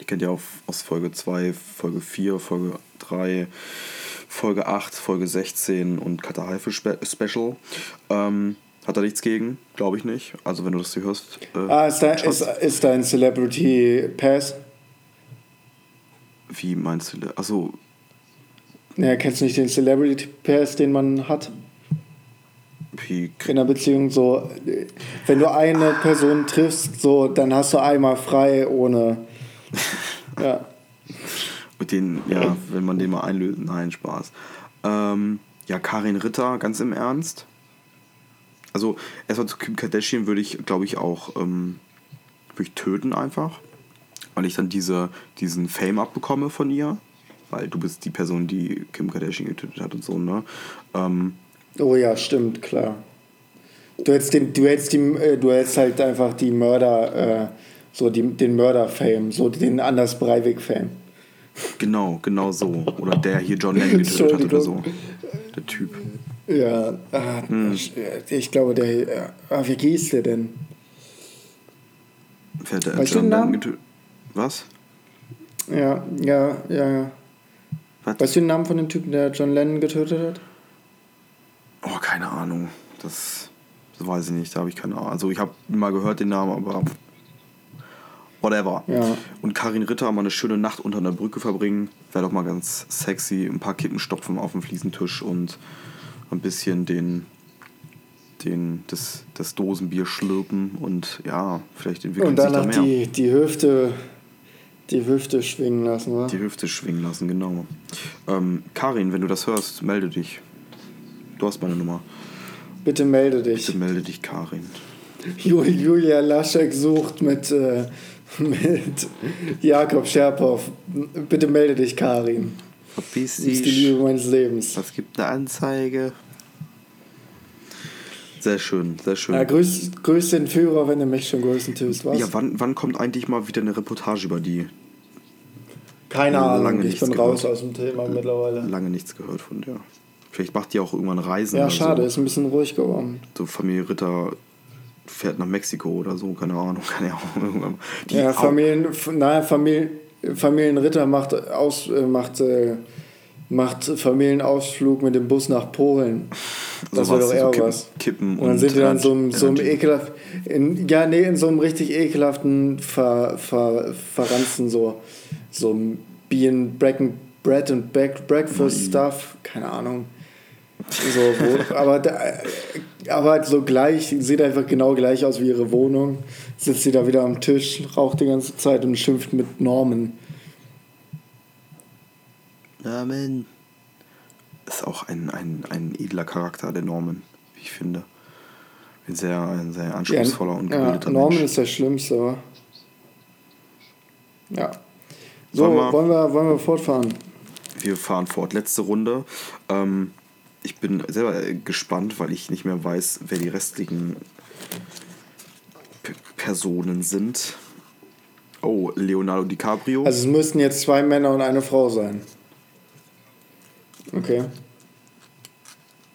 die kennt ihr auf, aus Folge 2, Folge 4, Folge 3, Folge 8, Folge 16 und Kata Haife Spe Special. Ähm, hat er nichts gegen, glaube ich nicht. Also wenn du das hier hörst. Äh, Ah, ist, dein, ist, ist dein Celebrity Pass? wie meinst du? das? Achso, Ja, kennst du nicht den Celebrity Pass, den man hat wie in einer Beziehung? So, äh, wenn du eine Person triffst, so, dann hast du einmal frei ohne. [laughs] Ja. Mit den, ja, wenn man den mal einlöst, nein, Spaß. Ähm, ja, Karin Ritter, ganz im Ernst. Also, erstmal zu Kim Kardashian würde ich, glaube ich, auch ähm, würde ich töten einfach. Weil ich dann diese, diesen Fame abbekomme von ihr. Weil du bist die Person, die Kim Kardashian getötet hat und so, ne? Ähm, Oh ja, stimmt, klar. Du hättest, den, du hättest, die, äh, du hättest halt einfach die Mörder, äh, so die, den Mörder-Fame, so den Anders Breivik-Fame. genau, genau so. Oder der hier John Lennon getötet hat oder so. Der Typ. Ja, ah, ich glaube, der, äh, ah, wie hieß der denn? Wer hat der Weißt John Lennon getötet? Was? Ja, ja, ja, ja. Was? Weißt du den Namen von dem Typen, der John Lennon getötet hat? Oh, keine Ahnung. Das, das weiß ich nicht. Da habe ich keine Ahnung. Also ich habe mal gehört den Namen, aber whatever. Ja. Und Karin Ritter mal eine schöne Nacht unter einer Brücke verbringen. Wäre doch mal ganz sexy. Ein paar Kippen stopfen auf dem Fliesentisch und ein bisschen den, den das, das Dosenbier schlürpen und ja, vielleicht entwickelt Und sich da danach mehr. die, die Hüfte, die Hüfte schwingen lassen, wa? Die Hüfte schwingen lassen, genau. Ähm, Karin, wenn du das hörst, melde dich. Du hast meine Nummer. Bitte melde dich. Bitte melde dich, Karin. Jul- Julia Laschek sucht mit, äh, mit Jakob Scherpow. Bitte melde dich, Karin. Verpiss bist die Liebe meines Lebens. Es gibt eine Anzeige. Sehr schön, sehr schön. Ja, grüß, grüß den Führer, wenn du mich schon grüßen tust, was? Ja, wann, wann kommt eigentlich mal wieder eine Reportage über die? Keine lange Ahnung, ich nichts bin gehört. raus aus dem Thema mittlerweile. Lange nichts gehört von der. Vielleicht macht die auch irgendwann Reisen. Ja, schade, So. ist ein bisschen ruhig geworden. so Familie Ritter fährt nach Mexiko oder so, keine Ahnung, [laughs] keine Ahnung. irgendwann. Die Ja, Familien, naja, Familien, Familienritter macht, aus, äh, macht, äh, macht Familienausflug mit dem Bus nach Polen. [laughs] Das wäre sowas, doch eher so Kippen, was. Kippen Und dann sind die dann so, einem- so einem ekelhaft, in, ja, nee, in so einem richtig ekelhaften Ver, Ver, Verranzen, so, so Bread and, Bread and Back, Breakfast Stuff, keine Ahnung. So, wo, [laughs] aber, da, aber halt so gleich, sieht einfach genau gleich aus wie ihre Wohnung. Sitzt sie da wieder am Tisch, raucht die ganze Zeit und schimpft mit Normen. Norman. Ist auch ein, ein, ein edler Charakter, der Norman, wie ich finde. Ein sehr, ein sehr anspruchsvoller und ja, gebildeter Norman Mensch. ist der Schlimmste, aber. Ja. So, Wollen wir- wollen wir, wollen wir fortfahren? Wir fahren fort. Letzte Runde. Ähm, ich bin selber äh, gespannt, weil ich nicht mehr weiß, wer die restlichen Personen sind. Oh, Leonardo DiCaprio. Also es müssten jetzt zwei Männer und eine Frau sein. Okay.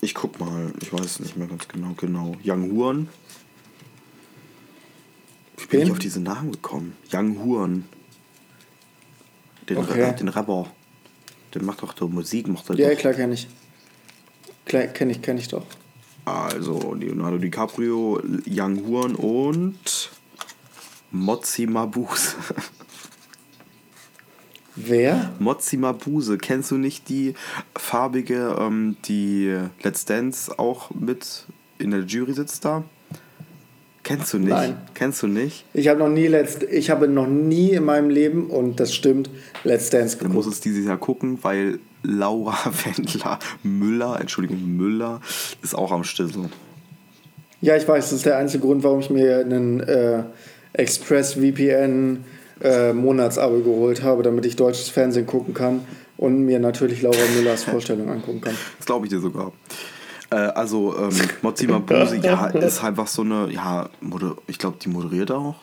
ich guck mal, ich weiß nicht mehr ganz genau. Genau. Young Huan. Wie bin Wen? ich auf diese Namen gekommen? Young Huan. Den, Okay. Ra- den Rapper. Der macht doch so Musik, macht er Ja, doch. klar kenne ich. Kenne ich, kenne ich doch. Also Leonardo DiCaprio, Young Huan und Mozzi Mabuse. [laughs] Wer? Mozzi Mabuse, kennst du nicht die farbige, ähm, die Let's Dance auch mit in der Jury sitzt da? Kennst du nicht? Nein. Kennst du nicht? Ich habe noch nie letzt, ich habe noch nie in meinem Leben und das stimmt, Let's Dance Du musst geguckt. es dieses Jahr gucken, weil Laura [laughs] Wendler Müller, Entschuldigung, Müller, ist auch am Stissel. Ja, ich weiß, das ist der einzige Grund, warum ich mir einen äh, Express VPN äh, Monatsabo geholt habe, damit ich deutsches Fernsehen gucken kann und mir natürlich Laura Müllers Vorstellung [laughs] angucken kann. Das glaube ich dir sogar. Äh, also, ähm, Mozzi Mabuse, ja, ist einfach so eine, ja, ich glaube, die moderiert auch.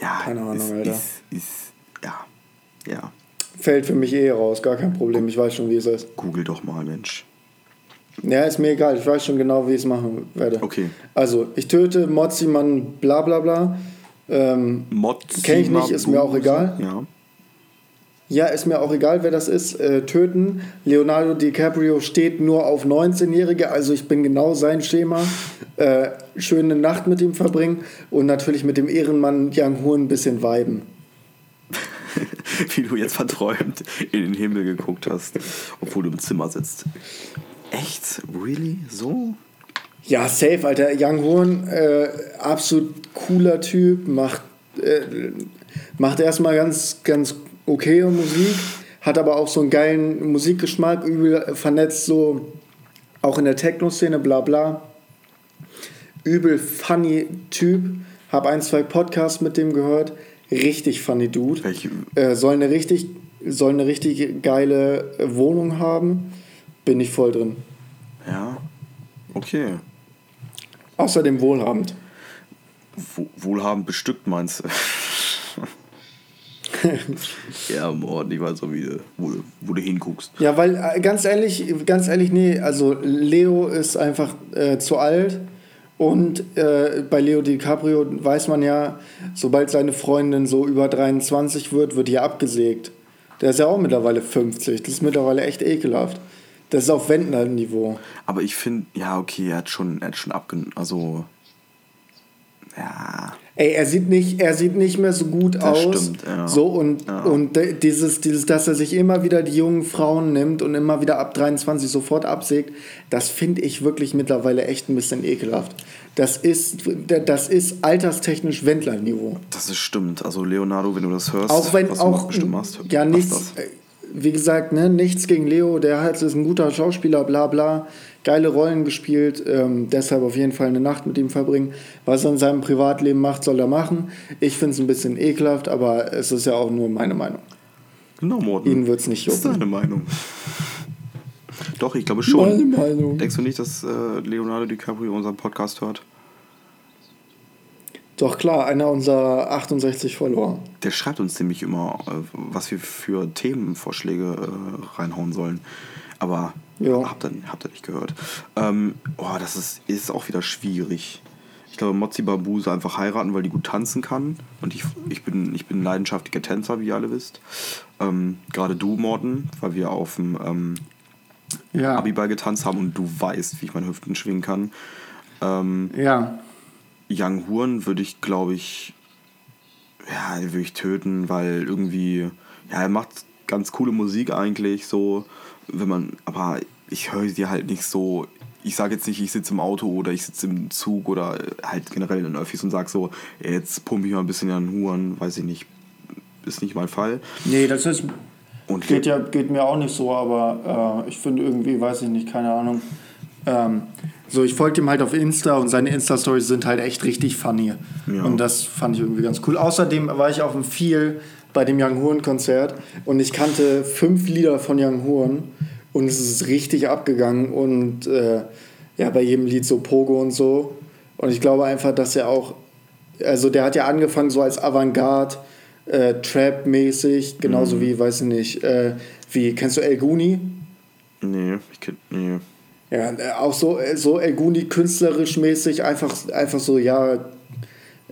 Ja, Keine Ahnung, ist, Alter. Ist, ist, ja, ja. Fällt für mich eh raus, gar kein Problem. Ich weiß schon, wie es ist. Google doch mal, Mensch. Ja, ist mir egal. Ich weiß schon genau, wie ich es machen werde. Okay. Also, ich töte Mozzimann, bla bla bla. Ähm, Mozzi Kenn ich nicht, ist mir auch egal. Ja. ja, ist mir auch egal, wer das ist. Äh, töten. Leonardo DiCaprio steht nur auf 19-Jährige, also ich bin genau sein Schema. Äh, schöne Nacht mit ihm verbringen und natürlich mit dem Ehrenmann Yang Hu ein bisschen viben. [laughs] Wie du jetzt verträumt in den Himmel geguckt hast, obwohl du im Zimmer sitzt. Echt? Really? So? Ja, safe, Alter. Yang Horn, äh, absolut cooler Typ, macht, äh, macht erstmal ganz, ganz okay Musik, hat aber auch so einen geilen Musikgeschmack, übel vernetzt, so auch in der Techno-Szene, bla bla. Übel funny Typ, hab ein, zwei Podcasts mit dem gehört, richtig funny Dude. Äh, soll, eine richtig, soll eine richtig geile äh, Wohnung haben, bin ich voll drin. Ja. Okay. Außerdem wohlhabend. Wo- Wohlhabend bestückt meinst du? [laughs] ja, Mord, ich weiß auch, wie du, wo, du- wo du hinguckst. Ja, weil äh, ganz ehrlich, ganz ehrlich, nee, also Leo ist einfach äh, zu alt und äh, bei Leo DiCaprio weiß man ja, sobald seine Freundin so über 23 wird, wird die abgesägt. Der ist ja auch mittlerweile 50, das ist mittlerweile echt ekelhaft. Das ist auf Wendler-Niveau. Aber ich finde, ja, okay, er hat schon, er hat schon abgenommen. Also, ja. Ey, er sieht nicht, er sieht nicht mehr so gut Das aus. stimmt, ja. So und, Ja. und dieses, dieses, dass er sich immer wieder die jungen Frauen nimmt und immer wieder ab 23 sofort absägt, das finde ich wirklich mittlerweile echt ein bisschen ekelhaft. Das ist, das ist alterstechnisch Wendler-Niveau. Das ist stimmt. Also, Leonardo, wenn du das hörst, Auch wenn was du auch bestimmt machst, ja nichts, das. Wie gesagt, ne, nichts gegen Leo, der hat, ist ein guter Schauspieler, bla bla, geile Rollen gespielt, ähm, deshalb auf jeden Fall eine Nacht mit ihm verbringen. Was er in seinem Privatleben macht, soll er machen. Ich finde es ein bisschen ekelhaft, aber es ist ja auch nur meine Meinung. Genau, Morten. Ihn wird's nicht Das ist jucken. deine Meinung. Doch, ich glaube schon. Meine Meinung. Denkst du nicht, dass äh, Leonardo DiCaprio unseren Podcast hört? Doch klar, einer unserer 68 Follower. Der schreibt uns nämlich immer, äh, was wir für Themenvorschläge äh, reinhauen sollen. Aber Ja. habt ihr, habt ihr nicht gehört. Ähm, oh, das ist, ist auch wieder schwierig. Ich glaube, Mozzi Babuse einfach heiraten, weil die gut tanzen kann. Und ich, ich, bin, ich bin ein leidenschaftlicher Tänzer, wie ihr alle wisst. Ähm, Gerade du, Morten, weil wir auf dem ähm, Ja. Abiball getanzt haben und du weißt, wie ich meine Hüften schwingen kann. Ähm, Ja. Young Huren würde ich, glaube ich, ja, würde ich töten, weil irgendwie, ja, er macht ganz coole Musik eigentlich, so, wenn man, aber ich höre sie halt nicht so, ich sage jetzt nicht, ich sitze im Auto oder ich sitze im Zug oder halt generell in Öffis und sage so, jetzt pumpe ich mal ein bisschen an Huren, weiß ich nicht, ist nicht mein Fall. Nee, das ist, Und geht, ja, geht mir auch nicht so, aber äh, ich finde irgendwie, weiß ich nicht, keine Ahnung. Ähm, so, ich folge ihm halt auf Insta und seine Insta-Stories sind halt echt richtig funny. Ja. Und das fand ich irgendwie ganz cool. Außerdem war ich auf dem Feel bei dem Young Horn-Konzert und ich kannte fünf Lieder von Young Horn und es ist richtig abgegangen und äh, ja, bei jedem Lied so Pogo und so. Und ich glaube einfach, dass er auch, also der hat ja angefangen so als Avantgarde, äh, Trap-mäßig, genauso wie, weiß ich nicht, äh, wie, kennst du El Guni? Nee, ich kenn, nee. Ja, auch so, äh, so El Guni künstlerisch mäßig, einfach, einfach so, ja,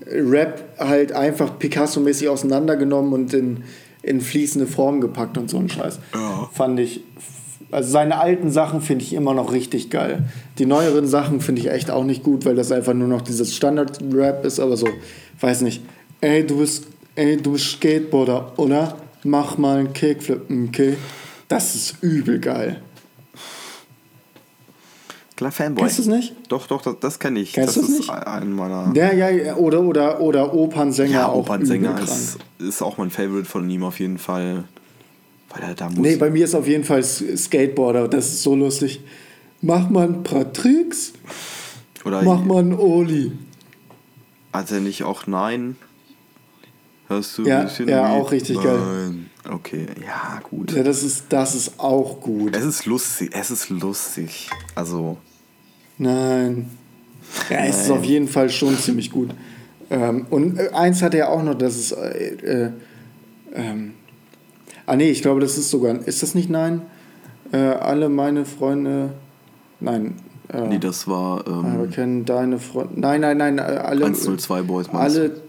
Rap halt einfach Picasso-mäßig auseinandergenommen und in, in fließende Form gepackt und so ein Scheiß. Ja. Fand ich, also seine alten Sachen finde ich immer noch richtig geil. Die neueren Sachen finde ich echt auch nicht gut, weil das einfach nur noch dieses Standard-Rap ist, aber so, weiß nicht, ey, du bist, ey, du bist Skateboarder, oder? Mach mal einen Kickflip, okay? Das ist übel geil. Klar, Fanboy. Kennst du es nicht? Doch, doch, das, das kenne ich. Kennst das ist nicht? ein meiner. Ja, ja, ja, oder, oder, oder Opernsänger Ja, auch Opernsänger übel ist, ist auch mein Favorite von ihm auf jeden Fall. Weil er da muss. Nee, bei mir ist auf jeden Fall Skateboarder, das ist so lustig. Mach mal ein paar Tricks, Oder mach mal einen Oli. hat er nicht auch Nein? Hörst du Ja, ein bisschen ja, auch richtig geil. Nein. Okay, ja, gut. Ja, das ist, das ist auch gut. Es ist lustig, es ist lustig. Also, Nein. Ja, es ist Nein. auf jeden Fall schon ziemlich gut. Ähm, und äh, eins hat er auch noch, das ist. Äh, äh, ähm, ah, nee, ich glaube, das ist sogar. Ist das nicht Nein? Äh, alle meine Freunde. Nein. Äh, nee, das war aber ähm, kennen deine Freunde. Nein, nein, nein. äh, Alle, 102 Boys, alle.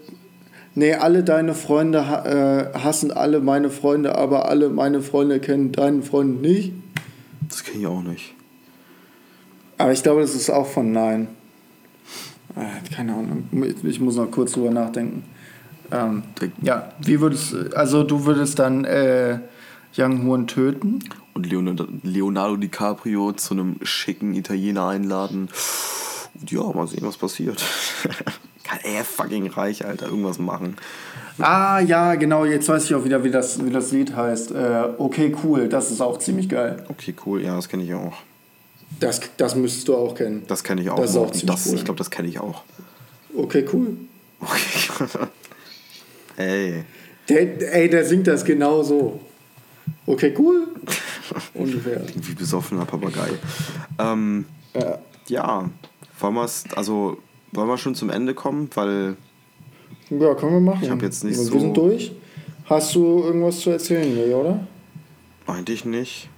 Nee, alle deine Freunde äh, hassen alle meine Freunde, aber alle meine Freunde kennen deinen Freund nicht. Das kenne ich auch nicht. Aber ich glaube, das ist auch von Nein. Äh, keine Ahnung. Ich muss noch kurz drüber nachdenken. Ähm, ja, wie würdest also du würdest dann äh, Young Horn töten? Und Leonardo, Leonardo DiCaprio zu einem schicken Italiener einladen. Und ja, mal sehen, was passiert. [laughs] Kann er fucking reich, Alter, irgendwas machen. Ah ja, genau, jetzt weiß ich auch wieder, wie das, wie das Lied heißt. Äh, okay, cool, das ist auch ziemlich geil. Okay, cool, ja, das kenne ich auch. Das, das müsstest du auch kennen. Das kenne ich auch. Das ist auch ziemlich das, cool. Ich glaube, das kenne ich auch. Okay, cool. Okay. [laughs] Ey. Der, ey, der singt das genau so. Okay, cool. [laughs] Ungefähr. Wie besoffener Papagei. Ähm, Ja. ja, wollen wir also, wollen wir schon zum Ende kommen? Weil, Ja, können wir machen. Ich hab jetzt nicht Wir so- sind durch. Hast du irgendwas zu erzählen, oder? eigentlich nicht.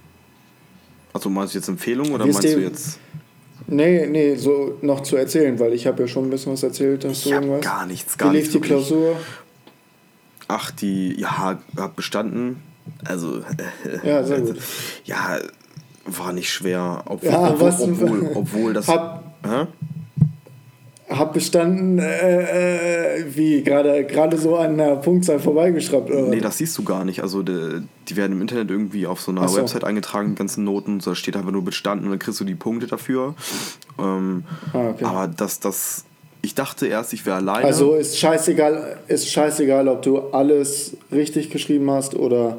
Also, meinst du jetzt Empfehlung oder meinst du jetzt. Nee, nee, so noch zu erzählen, weil ich habe ja schon ein bisschen was erzählt. Hast du Ich hab irgendwas? gar nichts, gar Wie lief nichts die wirklich. Klausur? Ach, die, ja, hab bestanden. Also, Ja, sehr gut. ja, war nicht schwer. Obwohl, Ja, obwohl, obwohl, obwohl das. Hab, Hä? Hab bestanden, äh, äh, wie, gerade gerade so an der Punktzahl vorbeigeschraubt, oder? Nee, das siehst du gar nicht. Also die, die werden im Internet irgendwie auf so einer so. Website eingetragen, die ganzen Noten. Da steht einfach nur bestanden und dann kriegst du die Punkte dafür. Ähm, Ah, okay. Aber das, das, ich dachte erst, ich wäre alleine. Also ist scheißegal, ist scheißegal, ob du alles richtig geschrieben hast oder,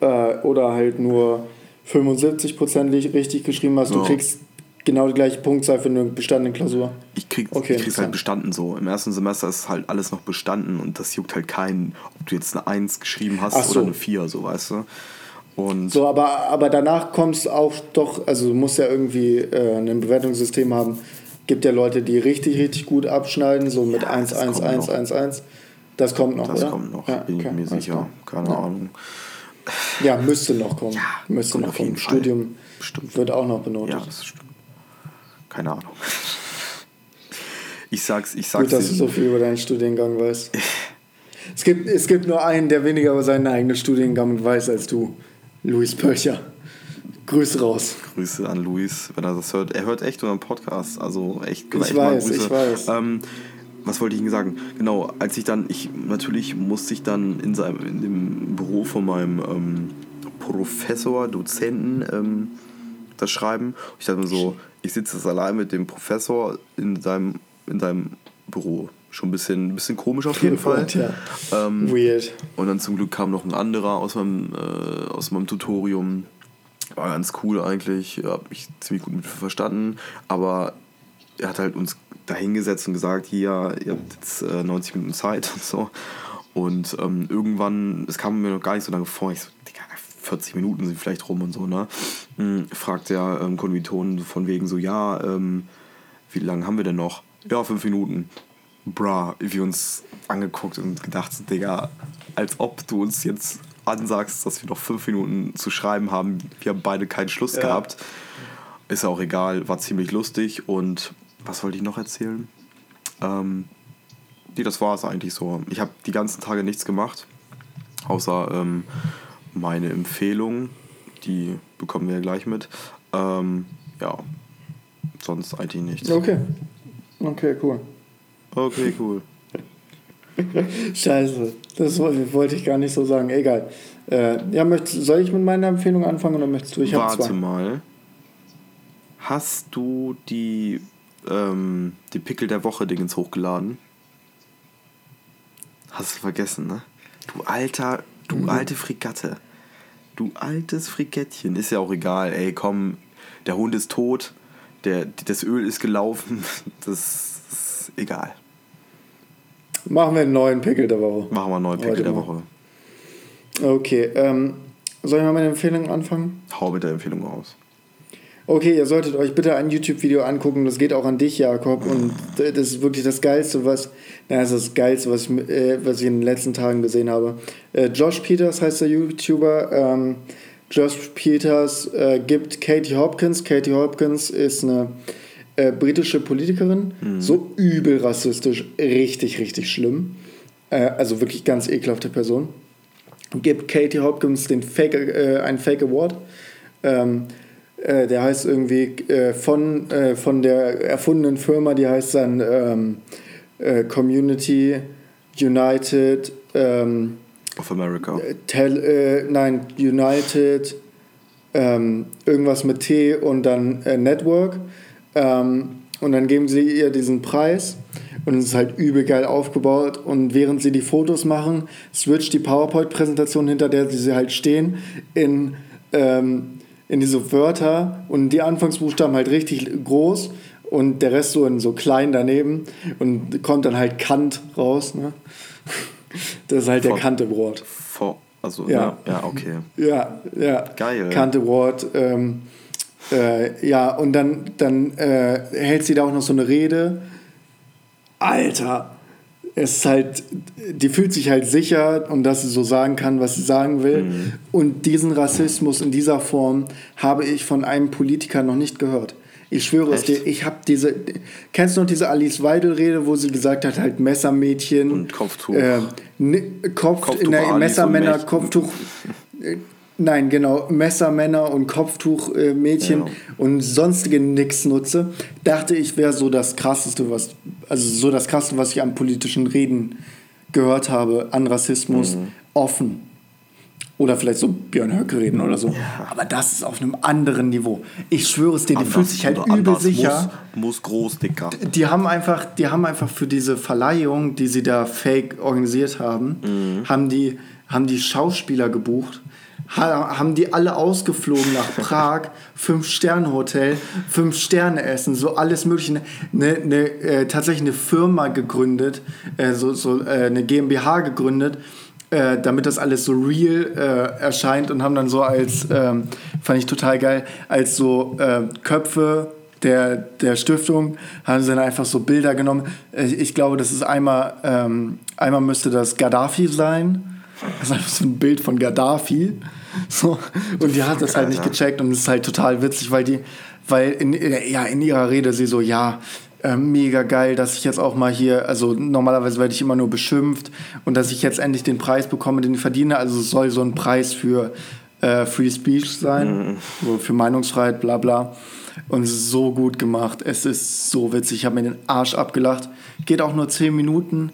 äh, oder halt nur 75% li- richtig geschrieben hast. Du Ja. kriegst genau die gleiche Punktzahl für eine bestandene Klausur. ich krieg, Okay, ich krieg's halt bestanden so. Im ersten Semester ist halt alles noch bestanden und das juckt halt keinen, ob du jetzt eine 1 geschrieben hast so. oder eine 4, so weißt du. Und So, aber, aber danach kommst du auch doch, also du musst ja irgendwie äh, ein Bewertungssystem haben. Gibt ja Leute, die richtig, richtig gut abschneiden, so mit Ja, 1, das 1, kommt 1, noch. 1, 1. Das kommt noch, das oder? kommt noch, Ja, bin okay, ich mir sicher. klar. Keine Ja. Ahnung. Ja, müsste noch kommen. müsste kommt noch kommen. Fall. Studium Bestimmt. wird auch noch benotet. Ja, das stimmt. Keine Ahnung. Ich sag's, ich sag's Gut, dass du so viel über deinen Studiengang weißt. es, gibt, es gibt nur einen, der weniger über seinen eigenen Studiengang weiß als du. Luis Pölcher. Grüße raus. Grüße an Luis, wenn er das hört. Er hört echt unseren Podcast, also echt, Ich echt weiß, Grüße. ich weiß. Ähm, was wollte ich Ihnen sagen? Genau, als ich dann, ich natürlich musste ich dann in seinem in dem Büro von meinem ähm, Professor, Dozenten ähm, das schreiben. Ich dachte mir so, ich sitze jetzt allein mit dem Professor in seinem in seinem Büro. Schon ein bisschen, bisschen komisch auf jeden Fall. Ja. Ähm, Weird. und dann zum Glück kam noch ein anderer aus meinem, äh, aus meinem Tutorium. War ganz cool eigentlich, hab mich ziemlich gut mit verstanden. Aber er hat halt uns da hingesetzt und gesagt, hier, ihr habt jetzt äh, 90 Minuten Zeit [laughs] und so. Und ähm, irgendwann, es kam mir noch gar nicht so lange vor, ich so, 40 Minuten sind vielleicht rum und so, ne? Hm, fragt der ähm, Kommilitonen von wegen so, ja, ähm, wie lange haben wir denn noch? Ja, fünf Minuten. Bra, wir uns angeguckt und gedacht, Digga, als ob du uns jetzt ansagst, dass wir noch fünf Minuten zu schreiben haben. Wir haben beide keinen Schluss Ja. gehabt. Ist ja auch egal, war ziemlich lustig und was wollte ich noch erzählen? Ähm, nee, das war es eigentlich so. Ich habe die ganzen Tage nichts gemacht, außer ähm, meine Empfehlung, die bekommen wir ja gleich mit. Ähm, ja, sonst eigentlich nichts. Okay. Okay, cool. Okay, cool. [laughs] Scheiße. Das wollte, ich gar nicht so sagen. Egal. Äh, ja, möcht, soll ich mit meiner Empfehlung anfangen oder möchtest du? Ich Warte zwei. mal. Hast du die, ähm, die Pickel der Woche Dingens hochgeladen? Hast du vergessen, ne? Du alter, du Mhm. alte Frikatte. Du altes Frikettchen. Ist ja auch egal, ey, komm. Der Hund ist tot. Der, das Öl ist gelaufen. [laughs] Das ist egal. Machen wir einen neuen Pickel der Woche. Machen wir einen neuen Pickel Heute der mal. Woche. Okay, ähm, soll ich mal meine Empfehlung anfangen? Hau mit der Empfehlung raus. Okay, ihr solltet euch bitte ein YouTube-Video angucken. Das geht auch an dich, Jakob. Und das ist wirklich das Geilste, was. Na, das ist das Geilste, was ich, äh, was ich in den letzten Tagen gesehen habe. Äh, Josh Peters heißt der YouTuber. Ähm, Josh Peters äh, gibt Katie Hopkins. Katie Hopkins ist eine äh, britische Politikerin. So übel rassistisch. Richtig, richtig schlimm. Äh, also wirklich ganz ekelhafte Person. Gibt Katie Hopkins den Fake, äh, einen Fake Award. Ähm, äh, der heißt irgendwie äh, von, äh, von der erfundenen Firma, die heißt dann ähm, äh, Community United, ähm, Of America. Tel, äh, nein, United, ähm, irgendwas mit T und dann äh, Network. Ähm, und dann geben sie ihr diesen Preis und es ist halt übel geil aufgebaut. Und während sie die Fotos machen, switcht die PowerPoint-Präsentation, hinter der sie halt stehen, in, ähm, in diese Wörter und die Anfangsbuchstaben halt richtig groß und der Rest so in so klein daneben und kommt dann halt Kant raus. Ne? [laughs] Das ist halt der Vor- Kante-Brot. Vor, also, Ja. ja, ja okay. Ja, ja. Geil. Kante-Brot. Ähm, äh, ja, und dann, dann äh, hält sie da auch noch so eine Rede. Alter, es ist halt, die fühlt sich halt sicher und dass sie so sagen kann, was sie sagen will. Mhm. Und diesen Rassismus in dieser Form habe ich von einem Politiker noch nicht gehört. Ich schwöre es Echt? dir, ich habe diese. Kennst du noch diese Alice Weidel-Rede, wo sie gesagt hat, halt Messermädchen Und Kopftuch. Äh, ne, Kopf, Kopftuch in der Messermänner. Kopftuch. [laughs] Nein, genau, Messermänner und Kopftuch-Mädchen äh, Ja. und sonstige Nixnutze, dachte ich, wäre so das krasseste, was, also so das krasseste, was ich an politischen Reden gehört habe, an Rassismus, Mhm. offen. Oder vielleicht so Björn Höcke reden oder so. Aber das ist auf einem anderen Niveau. Ich schwöre es dir, die fühlt sich halt übel sicher. Muss, muss groß, dicker. Die haben einfach, die haben einfach für diese Verleihung, die sie da fake organisiert haben, haben die, haben die Schauspieler gebucht, haben die alle ausgeflogen nach Prag, fünf Sterne Hotel, fünf Sterne Essen, so alles mögliche, ne, ne, äh, tatsächlich eine Firma gegründet, äh, so, so äh, eine GmbH gegründet. Äh, damit das alles so real äh, erscheint und haben dann so als, ähm, fand ich total geil, als so äh, Köpfe der, der Stiftung haben sie dann einfach so Bilder genommen. Äh, Ich glaube, das ist einmal, ähm, einmal müsste das Gaddafi sein. [laughs] Das ist einfach so ein Bild von Gaddafi. So. Und die hat das halt nicht gecheckt und es ist halt total witzig, weil die, weil in, ja, in ihrer Rede sie so, ja, äh, mega geil, dass ich jetzt auch mal hier, also normalerweise werde ich immer nur beschimpft und dass ich jetzt endlich den Preis bekomme, den ich verdiene. Also es soll so ein Preis für äh, Free Speech sein, so für Meinungsfreiheit, bla bla. Und es ist so gut gemacht. Es ist so witzig. Ich habe mir den Arsch abgelacht. Geht auch nur 10 Minuten.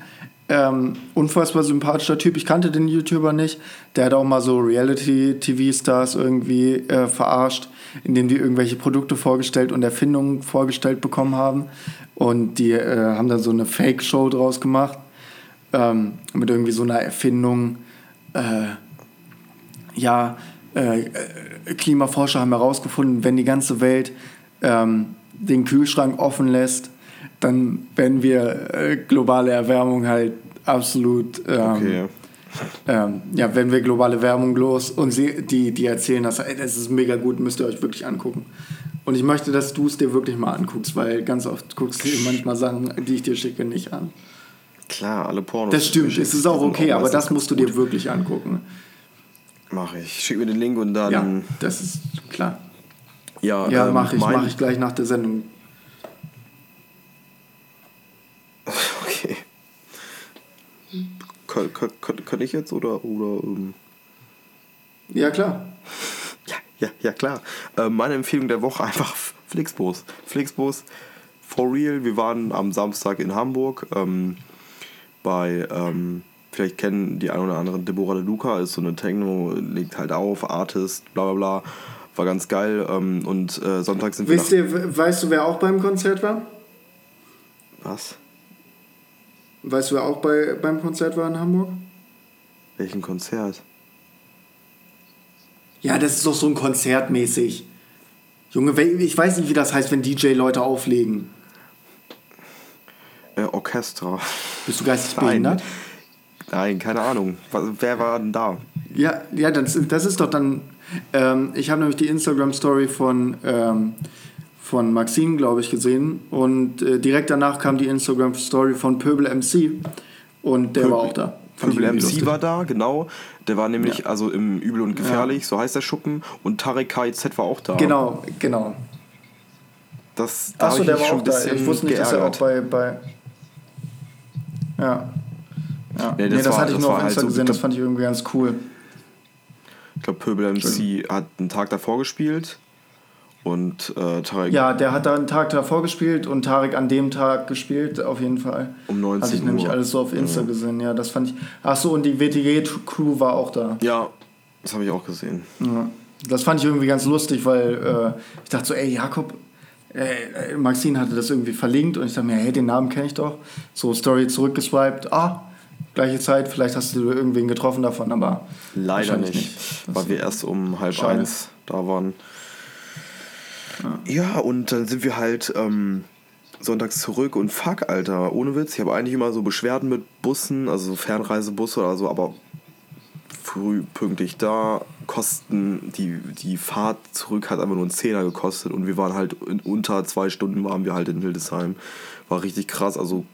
Ähm, unfassbar sympathischer Typ. Ich kannte den YouTuber nicht. Der hat auch mal so Reality-TV-Stars irgendwie äh, verarscht, indem die irgendwelche Produkte vorgestellt und Erfindungen vorgestellt bekommen haben. Und die äh, haben dann so eine Fake-Show draus gemacht. Ähm, mit irgendwie so einer Erfindung. Äh, ja, äh, äh, Klimaforscher haben herausgefunden, wenn die ganze Welt ähm, den Kühlschrank offen lässt, dann werden wir äh, globale Erwärmung halt absolut, ähm, Okay. ähm, ja, werden wir globale Wärmung los und sie, die, die erzählen das, ey, das ist mega gut, müsst ihr euch wirklich angucken. Und ich möchte, dass du es dir wirklich mal anguckst, weil ganz oft guckst du dir manchmal Sachen, die ich dir schicke, nicht an. Klar, alle Pornos. Das stimmt, es ist auch okay, aber meistens das musst du dir wirklich angucken. Mach ich. Schick mir den Link und dann. Ja, das ist klar. Ja, Ja, ähm, mache ich, mache ich gleich nach der Sendung. Okay. Kann, kann, kann, ich jetzt oder. oder ähm, Ja, klar. ja, ja, ja, klar. Äh, meine Empfehlung der Woche einfach Flixbus. Flixbus, for real. Wir waren am Samstag in Hamburg ähm, bei. Ähm, Vielleicht kennen die ein oder anderen Deborah De Luca, ist so eine Techno, legt halt auf, Artist, bla bla bla. War ganz geil. Ähm, und äh, Sonntag sind wir Wisst ihr, we- weißt du, wer auch beim Konzert war? Was? Weißt du, wer auch bei, beim Konzert war in Hamburg? Welchen Konzert? Ja, das ist doch so ein Konzertmäßig. Junge, we- ich weiß nicht, wie das heißt, wenn DJ Leute auflegen. Äh, Orchester. Bist du geistig behindert? Nein, keine Ahnung. Wer war denn da? Ja, ja das, das ist doch dann. Ähm, ich habe nämlich die Instagram-Story von, ähm, von Maxine, glaube ich, gesehen. Und äh, direkt danach kam die Instagram-Story von Pöbel MC. Und der war auch da. Pöbel MC war da, genau. Der war nämlich also im Übel und Gefährlich, so heißt der Schuppen. Und Tarek KIZ war auch da. Genau, genau. Das, da Achso, der war schon auch da. Ich wusste nicht, dass er auch geärgert. bei. bei ja. ja. Nee, Nee, das das, war- hatte ich das nur auf halt Insta so- gesehen, das fand ich irgendwie ganz cool. Ich glaube, Pöbel MC hat einen Tag davor gespielt. Und äh, Tarek Ja, der hat da einen Tag davor gespielt und Tarek an dem Tag gespielt, auf jeden Fall. Um 19 Hatte ich nämlich Uhr. alles so auf Insta gesehen, ja, das fand ich. Achso, und die WTG-Crew war auch da. Ja, das habe ich auch gesehen. Ja. Das fand ich irgendwie ganz lustig, weil äh, ich dachte so, ey, Jakob, äh, Maxine hatte das irgendwie verlinkt und ich dachte mir, hey, den Namen kenne ich doch. So, Story zurückgeswiped, ah, gleiche Zeit, vielleicht hast du irgendwen getroffen davon, aber Leider nicht, Das- weil wir erst um halb Schade. eins da waren. Ja. und dann sind wir halt ähm, sonntags zurück und fuck, Alter, ohne Witz. Ich habe eigentlich immer so Beschwerden mit Bussen, also so Fernreisebusse oder so, aber früh pünktlich da. Kosten, die, die Fahrt zurück hat einfach nur einen Zehner gekostet und wir waren halt in unter zwei Stunden waren wir halt in Hildesheim. War richtig krass, also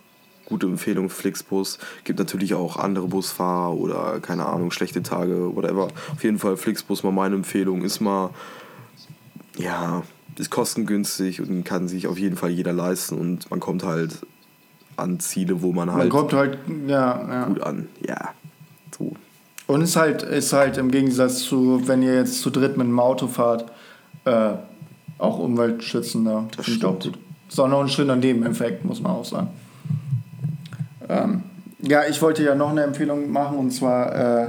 gute Empfehlung, Flixbus. Gibt natürlich auch andere Busfahrer oder keine Ahnung, schlechte Tage, whatever. Auf jeden Fall Flixbus mal meine Empfehlung. Ist mal, ja, ist kostengünstig und kann sich auf jeden Fall jeder leisten und man kommt halt an Ziele, wo man man halt kommt halt, ja, ja. gut an. Ja, so. Und ist halt, ist halt im Gegensatz zu, wenn ihr jetzt zu dritt mit dem Auto fahrt, äh, auch umweltschützender. Das ich auch stimmt. gut. Ist auch noch ein schöner Nebeneffekt, muss man auch sagen. Ähm, ja, ich wollte ja noch eine Empfehlung machen und zwar äh,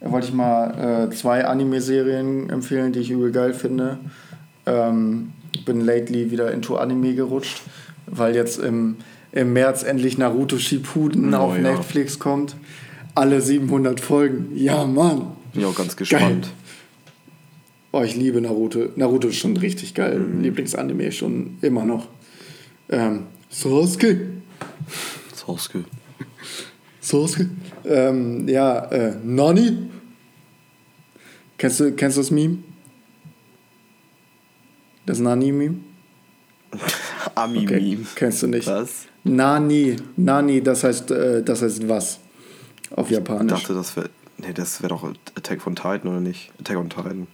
wollte ich mal äh, zwei Anime-Serien empfehlen, die ich übel geil finde. Ähm, bin lately wieder into Anime gerutscht, weil jetzt im, im März endlich Naruto Shippuden Oh, auf ja. Netflix kommt. Alle 700 Folgen. Ja, Mann. Bin ich auch ganz gespannt. Oh, ich liebe Naruto. Naruto ist schon richtig geil. Mhm. Lieblingsanime schon immer noch. Ähm, Sasuke. Sasuke. Sasuke. Ähm, ja, äh, Nani. Kennst du, kennst du das Meme? Das Nani-Meme? [laughs] Ami-Meme. Kennst du nicht? Was? Nani. Nani, das heißt, äh, das heißt was? Auf Ich Japanisch. dachte, das wäre. Nee, das wäre doch Attack von Titan, oder nicht? Attack on Titan.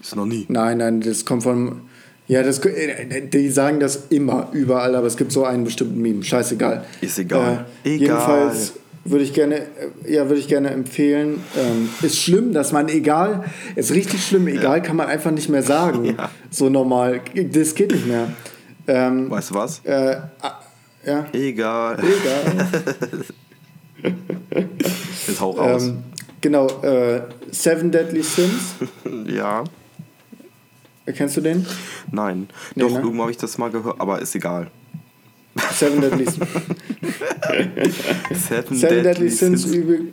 Ist noch nie. Nein, nein, das kommt von. Ja, das, äh, die sagen das immer, überall, aber es gibt so einen bestimmten Meme. Scheißegal. Ist egal. Äh, Egal. Jedenfalls würde ich gerne, äh, ja, würde ich gerne empfehlen. Ähm, ist schlimm, dass man egal, ist richtig schlimm, egal kann man einfach nicht mehr sagen. [laughs] Ja. So normal. Das geht nicht mehr. Ähm, Weißt du was? äh, ja, Egal. egal. [laughs] Jetzt hau raus. ähm, genau, äh, Seven Deadly Sins. [laughs] ja. Kennst du den? Nein. Nee, Doch, ne? irgendwo habe ich das mal gehört, aber ist egal. Seven Deadly Sins. Seven, Seven Deadly Sins, übel,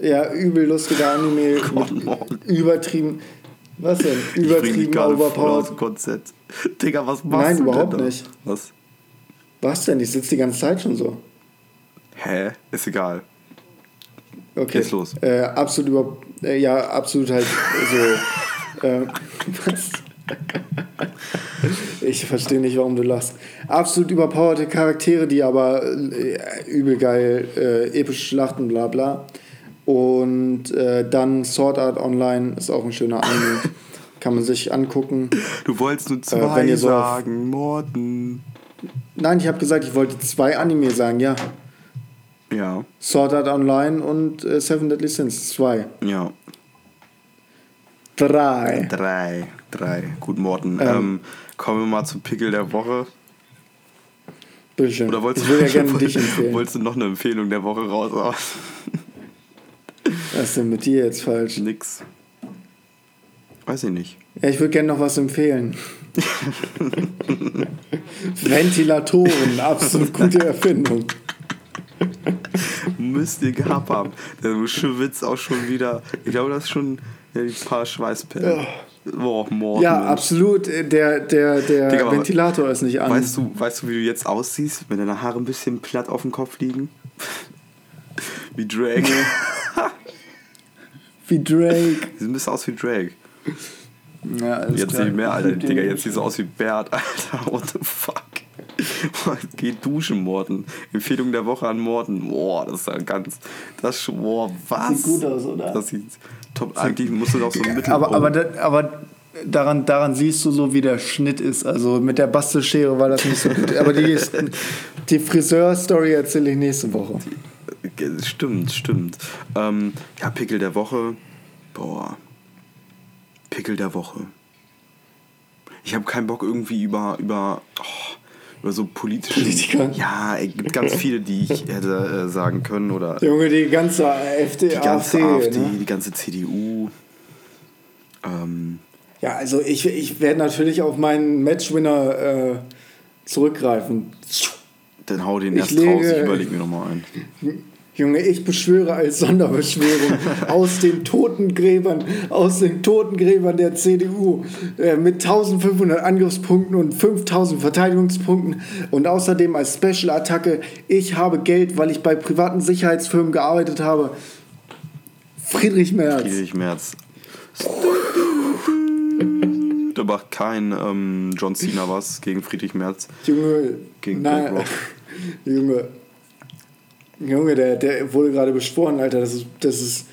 äh, ja, übel lustiger Anime. [laughs] Übertrieben. Was denn? Übertrieben overpowered. Konzept. Digga, was machst Nein, du überhaupt denn da? nicht. Was? Was denn? Ich sitze die ganze Zeit schon so. Hä? Ist egal. Okay. Geht's los. Äh, absolut über, äh, ja, absolut halt so. [laughs] äh, was? Ich verstehe nicht, warum du lachst. Absolut überpowerte Charaktere, die aber äh, übel geil, äh, epische Schlachten, bla bla. Und äh, dann Sword Art Online ist auch ein schöner Anime. [laughs] Kann man sich angucken. Du wolltest nur Äh, zwei wenn ihr so sagen, Morten. Nein, ich habe gesagt, ich wollte zwei Anime sagen, ja. Ja, Sword Art Online und äh, Seven Deadly Sins. Zwei. ja. Drei. Drei. Drei. Gut, Morten. Ähm. Ähm, kommen wir mal zum Pickel der Woche. Bitteschön. Oder wolltest ich will ja [laughs] gerne dich empfehlen. Wolltest du noch eine Empfehlung der Woche raus? [laughs] Was ist denn mit dir jetzt falsch? Nix. Weiß ich nicht. Ja, ich würde gerne noch was empfehlen. [laughs] Ventilatoren, absolut gute Erfindung. Müsst ihr gehabt haben. Du schwitzt auch schon wieder. Ich glaube, das ist schon ja, ein paar Schweißperlen. Boah, Morten. Ja, absolut. Der, der, der Digga, Ventilator ist nicht an. Weißt du, weißt du, wie du jetzt aussiehst, wenn deine Haare ein bisschen platt auf dem Kopf liegen? [laughs] Wie Drake. Wie Drake. Sieht ein bisschen aus wie Drake. Ja, Jetzt klar. nicht mehr, Alter. Digga, jetzt sieht so aus wie Bert, [laughs] Alter. What the fuck? [laughs] Geht duschen, Morten. Empfehlung der Woche an Morten. Boah, das ist ja ganz. Das. Boah, was? Sieht gut aus, oder? Das sieht top. Eigentlich musst du doch so ein Mittel. Aber, aber, da- aber daran, daran siehst du so, wie der Schnitt ist. Also mit der Bastelschere war das nicht so gut. Aber die, die Friseur-Story erzähle ich nächste Woche. Stimmt, stimmt. Ähm, ja, Pickel der Woche. Boah. Pickel der Woche. Ich habe keinen Bock irgendwie über, über, oh, über so politische. Politiker? Ja, es gibt ganz viele, die ich hätte äh, sagen können. Oder Junge, die ganze FD, die ganze AfD. AfD, Ne? die ganze CDU. Ähm, Ja, also ich, ich werde natürlich auf meinen Matchwinner äh, zurückgreifen. dann hau den Ich erst raus, ich lege- überleg mir nochmal ein. Junge, ich beschwöre als Sonderbeschwörung aus den Totengräbern, aus den Totengräbern der CDU äh, mit 1500 Angriffspunkten und 5000 Verteidigungspunkten und außerdem als Special-Attacke, ich habe Geld, weil ich bei privaten Sicherheitsfirmen gearbeitet habe. Friedrich Merz. Friedrich Merz. Da macht kein ähm, John Cena was gegen Friedrich Merz. Junge, Gegen nein, BlackRock. [laughs] Junge, Junge, der, der wurde gerade beschworen, Alter. Das ist, das ist,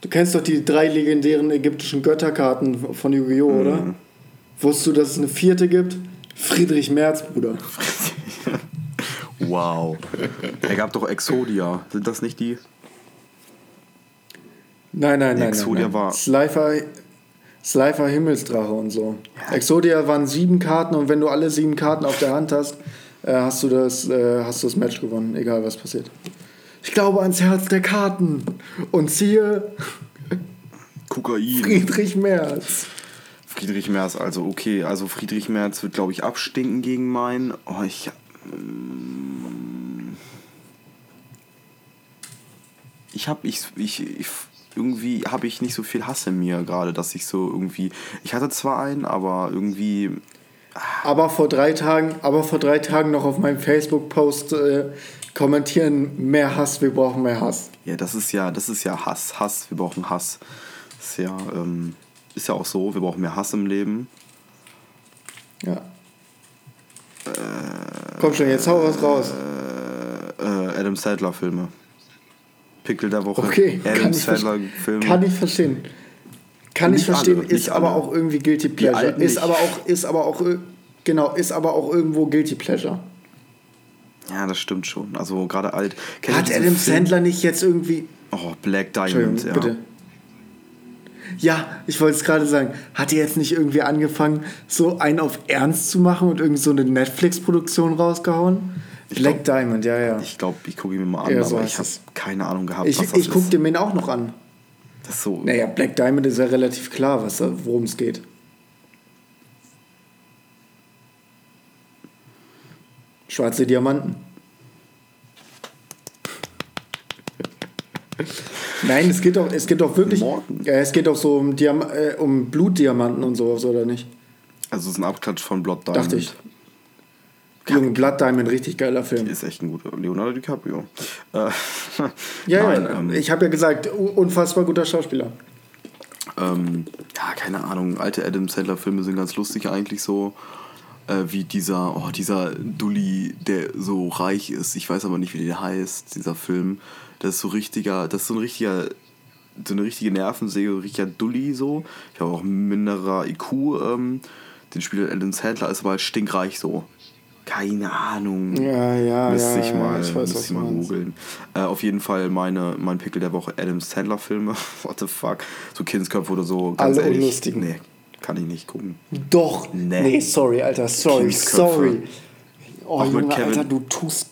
du kennst doch die drei legendären ägyptischen Götterkarten von Yu-Gi-Oh, Mhm. oder? Wusstest du, dass es eine vierte gibt? Friedrich Merz, Bruder. Wow. Er gab doch Exodia. Sind das nicht die? Nein, nein, nein. Exodia nein, nein. war- Slifer, Slifer Himmelsdrache und so. Exodia waren sieben Karten und wenn du alle sieben Karten auf der Hand hast, äh, hast, du das, äh, hast du das Match gewonnen, egal was passiert. Ich glaube ans Herz der Karten und ziehe Kokain. Friedrich Merz. Friedrich Merz, also okay. Also Friedrich Merz wird, glaube ich, abstinken gegen meinen. Oh, ich. mm. Ich habe ich, ich, ich irgendwie habe ich nicht so viel Hass in mir gerade, dass ich so irgendwie ich hatte zwar einen, aber irgendwie Aber vor drei Tagen, aber vor drei Tagen noch auf meinem Facebook-Post äh, kommentieren, mehr Hass, wir brauchen mehr Hass. ja, das ist ja, das ist ja Hass, Hass, wir brauchen Hass. Das ist ja ähm, ist ja auch so, wir brauchen mehr Hass im Leben. Ja. Komm schon, jetzt hau was raus. Äh, Adam Sandler Filme. Pickel der Woche. Okay, Adam kann ich, Sandler ver- Filme. kann ich verstehen. Kann Nicht ich verstehen, alle, ist aber alle. auch irgendwie Guilty Pleasure. Ist nicht. aber auch, ist aber auch, äh, genau, ist aber auch irgendwo Guilty Pleasure. Ja, das stimmt schon. Also gerade alt. Kennt Hat Adam? Sandler nicht jetzt irgendwie. Oh, Black Diamond, ja. bitte. Ja, ich wollte es gerade sagen. Hat er jetzt nicht irgendwie angefangen, so einen auf Ernst zu machen und irgendwie so eine Netflix-Produktion rausgehauen? Black Diamond, ja, ja. Ich glaube, ich gucke ihn mir mal an, Ja, so aber ich habe keine Ahnung gehabt, Ich, was das ich gucke ist. den mir auch noch an. Das so. Naja, Black Diamond ist ja relativ klar, was da- worum es geht. Schwarze Diamanten. Nein, es geht doch, es geht doch wirklich. Morgen. Ja, es geht doch so um, Diam äh, um Blutdiamanten und sowas, oder nicht? Also es ist ein Abklatsch von Blood Diamond. Dachte ich. Junge, Blood Diamond, richtig geiler Film. Ist echt ein guter Leonardo DiCaprio. Äh, [laughs] Ja, Nein, ja, ähm, ich habe ja gesagt, unfassbar guter Schauspieler. ähm, ja, keine Ahnung. Alte Adam Sandler Filme sind ganz lustig eigentlich so. äh, wie dieser, oh, dieser Dulli, der so reich ist. Ich weiß aber nicht, wie der heißt, dieser Film. Das ist so richtiger, das ist so ein richtiger, so eine richtige Nervensäge, so ein richtiger Dulli so. Ich habe auch minderer IQ, ähm, den spielt Alan Sandler, ist aber halt stinkreich so. Keine Ahnung. Ja, ja, Müsste ja, ich mal, ich weiß, müsste was ich mal googeln. Äh, auf jeden Fall meine, mein Pickel der Woche, Adam Sandler Filme. [laughs] What the fuck? So Kindsköpfe oder so. Ganz Alle ehrlich, unlustigen. Nee, kann ich nicht gucken. Doch. Nee. Nee, sorry, Alter, sorry, sorry. Oh, Auch mit Junge, Kevin- Alter, du tust.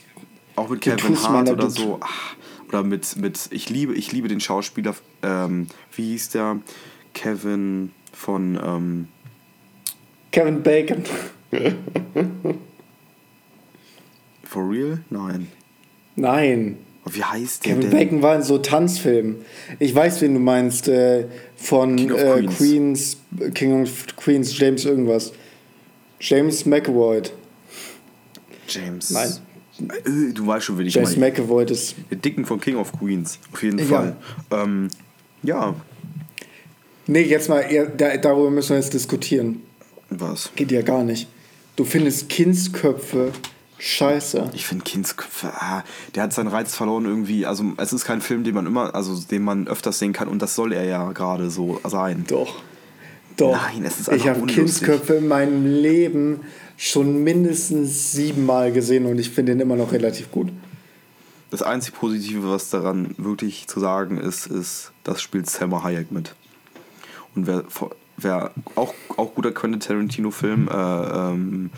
Auch mit Kevin Hart oder so. Ach, oder mit, mit ich liebe, ich liebe den Schauspieler, ähm, wie hieß der? Kevin von, ähm, Kevin Bacon. [laughs] For Real? Nein. Nein. Wie heißt der Kevin denn? Bacon war in so Tanzfilmen. Ich weiß, wen du meinst. Äh, von King of äh, Queens. Queens. King of Queens, James irgendwas. James McAvoy. James. Nein. Äh, Du weißt schon, wen ich James meine. McAvoy ist. Der Dicken von King of Queens. Auf jeden Ja. Fall. Ähm, ja. Nee, jetzt mal, da, darüber müssen wir jetzt diskutieren. Was? Geht ja gar nicht. Du findest Kindsköpfe scheiße. Ich finde Kindsköpfe, ah, der hat seinen Reiz verloren irgendwie. Also es ist kein Film, den man immer, also den man öfters sehen kann und das soll er ja gerade so sein. Doch. Doch. Nein, es ist ich einfach habe unlustig. Kindsköpfe in meinem Leben schon mindestens siebenmal gesehen und ich finde den immer noch relativ gut. Das einzig Positive, was daran wirklich zu sagen ist, ist, das spielt Selma Hayek mit. Und wer, wer auch, auch guter Quentin Tarantino-Film, äh, ähm,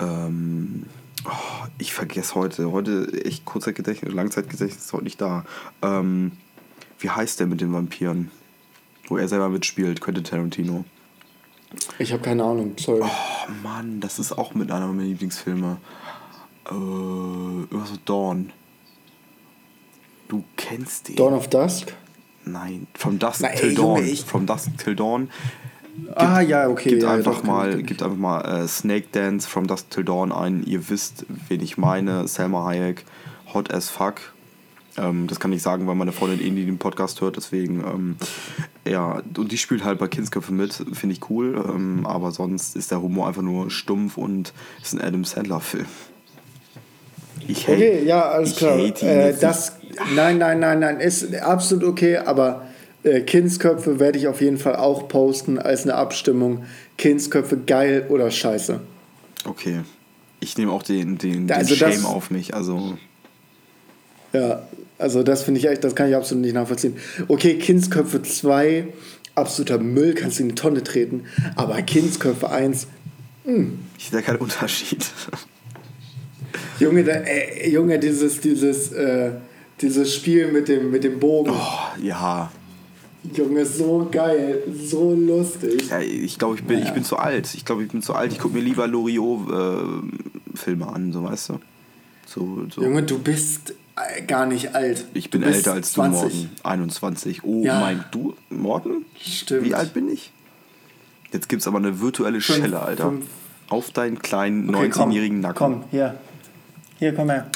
ähm, oh, ich vergesse heute, heute echt Kurzzeitgedächtnis, Langzeitgedächtnis ist heute nicht da. Ähm, wie heißt der mit den Vampiren? Wo er selber mitspielt, Quentin Tarantino. Ich habe keine Ahnung, sorry. Oh Mann, das ist auch mit einer meiner Lieblingsfilme. Äh, irgendwas so Dawn. Du kennst den. Dawn of Dusk? Nein, From Dusk Na, Till Junge, Dawn. ich- From Dusk Till Dawn. Ah, ja, okay. Gibt ja, einfach doch, mal, gibt einfach mal äh, Snake Dance From Dusk Till Dawn ein. Ihr wisst, wen ich meine. Selma Hayek, hot as fuck. Ähm, das kann ich sagen, weil meine Freundin eh nie den Podcast hört, deswegen, ähm, ja, und die spielt halt bei Kindsköpfe mit, finde ich cool, ähm, aber sonst ist der Humor einfach nur stumpf und ist ein Adam Sandler-Film. Ich hate- Okay, ja, alles ich klar. Äh, das, nein, nein, nein, nein, ist absolut okay, aber äh, Kindsköpfe werde ich auf jeden Fall auch posten als eine Abstimmung. Kindsköpfe geil oder scheiße. Okay. Ich nehme auch den, den, den also das- Shame auf mich, also. Ja, also das finde ich echt, das kann ich absolut nicht nachvollziehen. Okay, Kindsköpfe 2, absoluter Müll, kannst du in die Tonne treten, aber Kindsköpfe 1, Ich sehe da keinen Unterschied. [laughs] Junge, da, äh, Junge, dieses, dieses, äh, dieses Spiel mit dem, mit dem Bogen, Oh, ja. Junge, so geil, so lustig. ja. Ich glaube, ich bin, ich bin zu alt. Ich glaube, ich bin zu alt. Ich gucke mir lieber Loriot-Filme an, so weißt du. So, so. Junge, du bist äh, gar nicht alt. ich bin älter als 20. du, Morten. 21. Oh Ja. mein, du, Morten? Stimmt. Wie alt bin ich? Jetzt gibt es aber eine virtuelle Fünf- Schelle, Alter. fünf. Auf deinen kleinen Okay, komm, 19-jährigen Nacken. Komm, hier. Hier, komm her.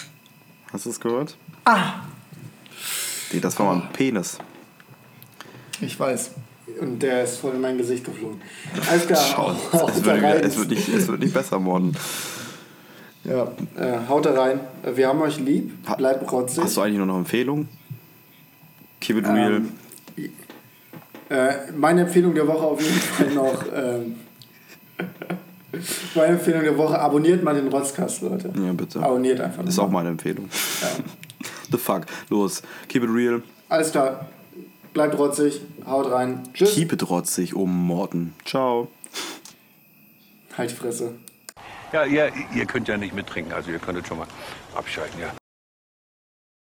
Hast du es gehört? Ah! Nee, das war mal ein Penis. Ich weiß. Und der ist voll in mein Gesicht geflogen. Alles klar. Schau, es, wird, es, wird nicht, es wird nicht besser, Morten. Ja, äh, haut da rein. Wir haben euch lieb. Bleibt rotzig. Hast du eigentlich noch eine Empfehlung? Keep it real. Ähm, Äh, meine Empfehlung der Woche auf jeden Fall noch. [laughs] Ähm, meine Empfehlung der Woche: abonniert mal den Rotzkast, Leute. Ja, bitte. Abonniert einfach. Ist mal. auch meine Empfehlung. [laughs] The fuck. Los. Keep it real. Alles klar. Bleibt rotzig. Haut rein. Tschüss. Keep it rotzig, um Morten. Ciao. Halt die Fresse. Ja, ihr, ihr könnt ja nicht mittrinken, also ihr könntet schon mal abschalten, ja.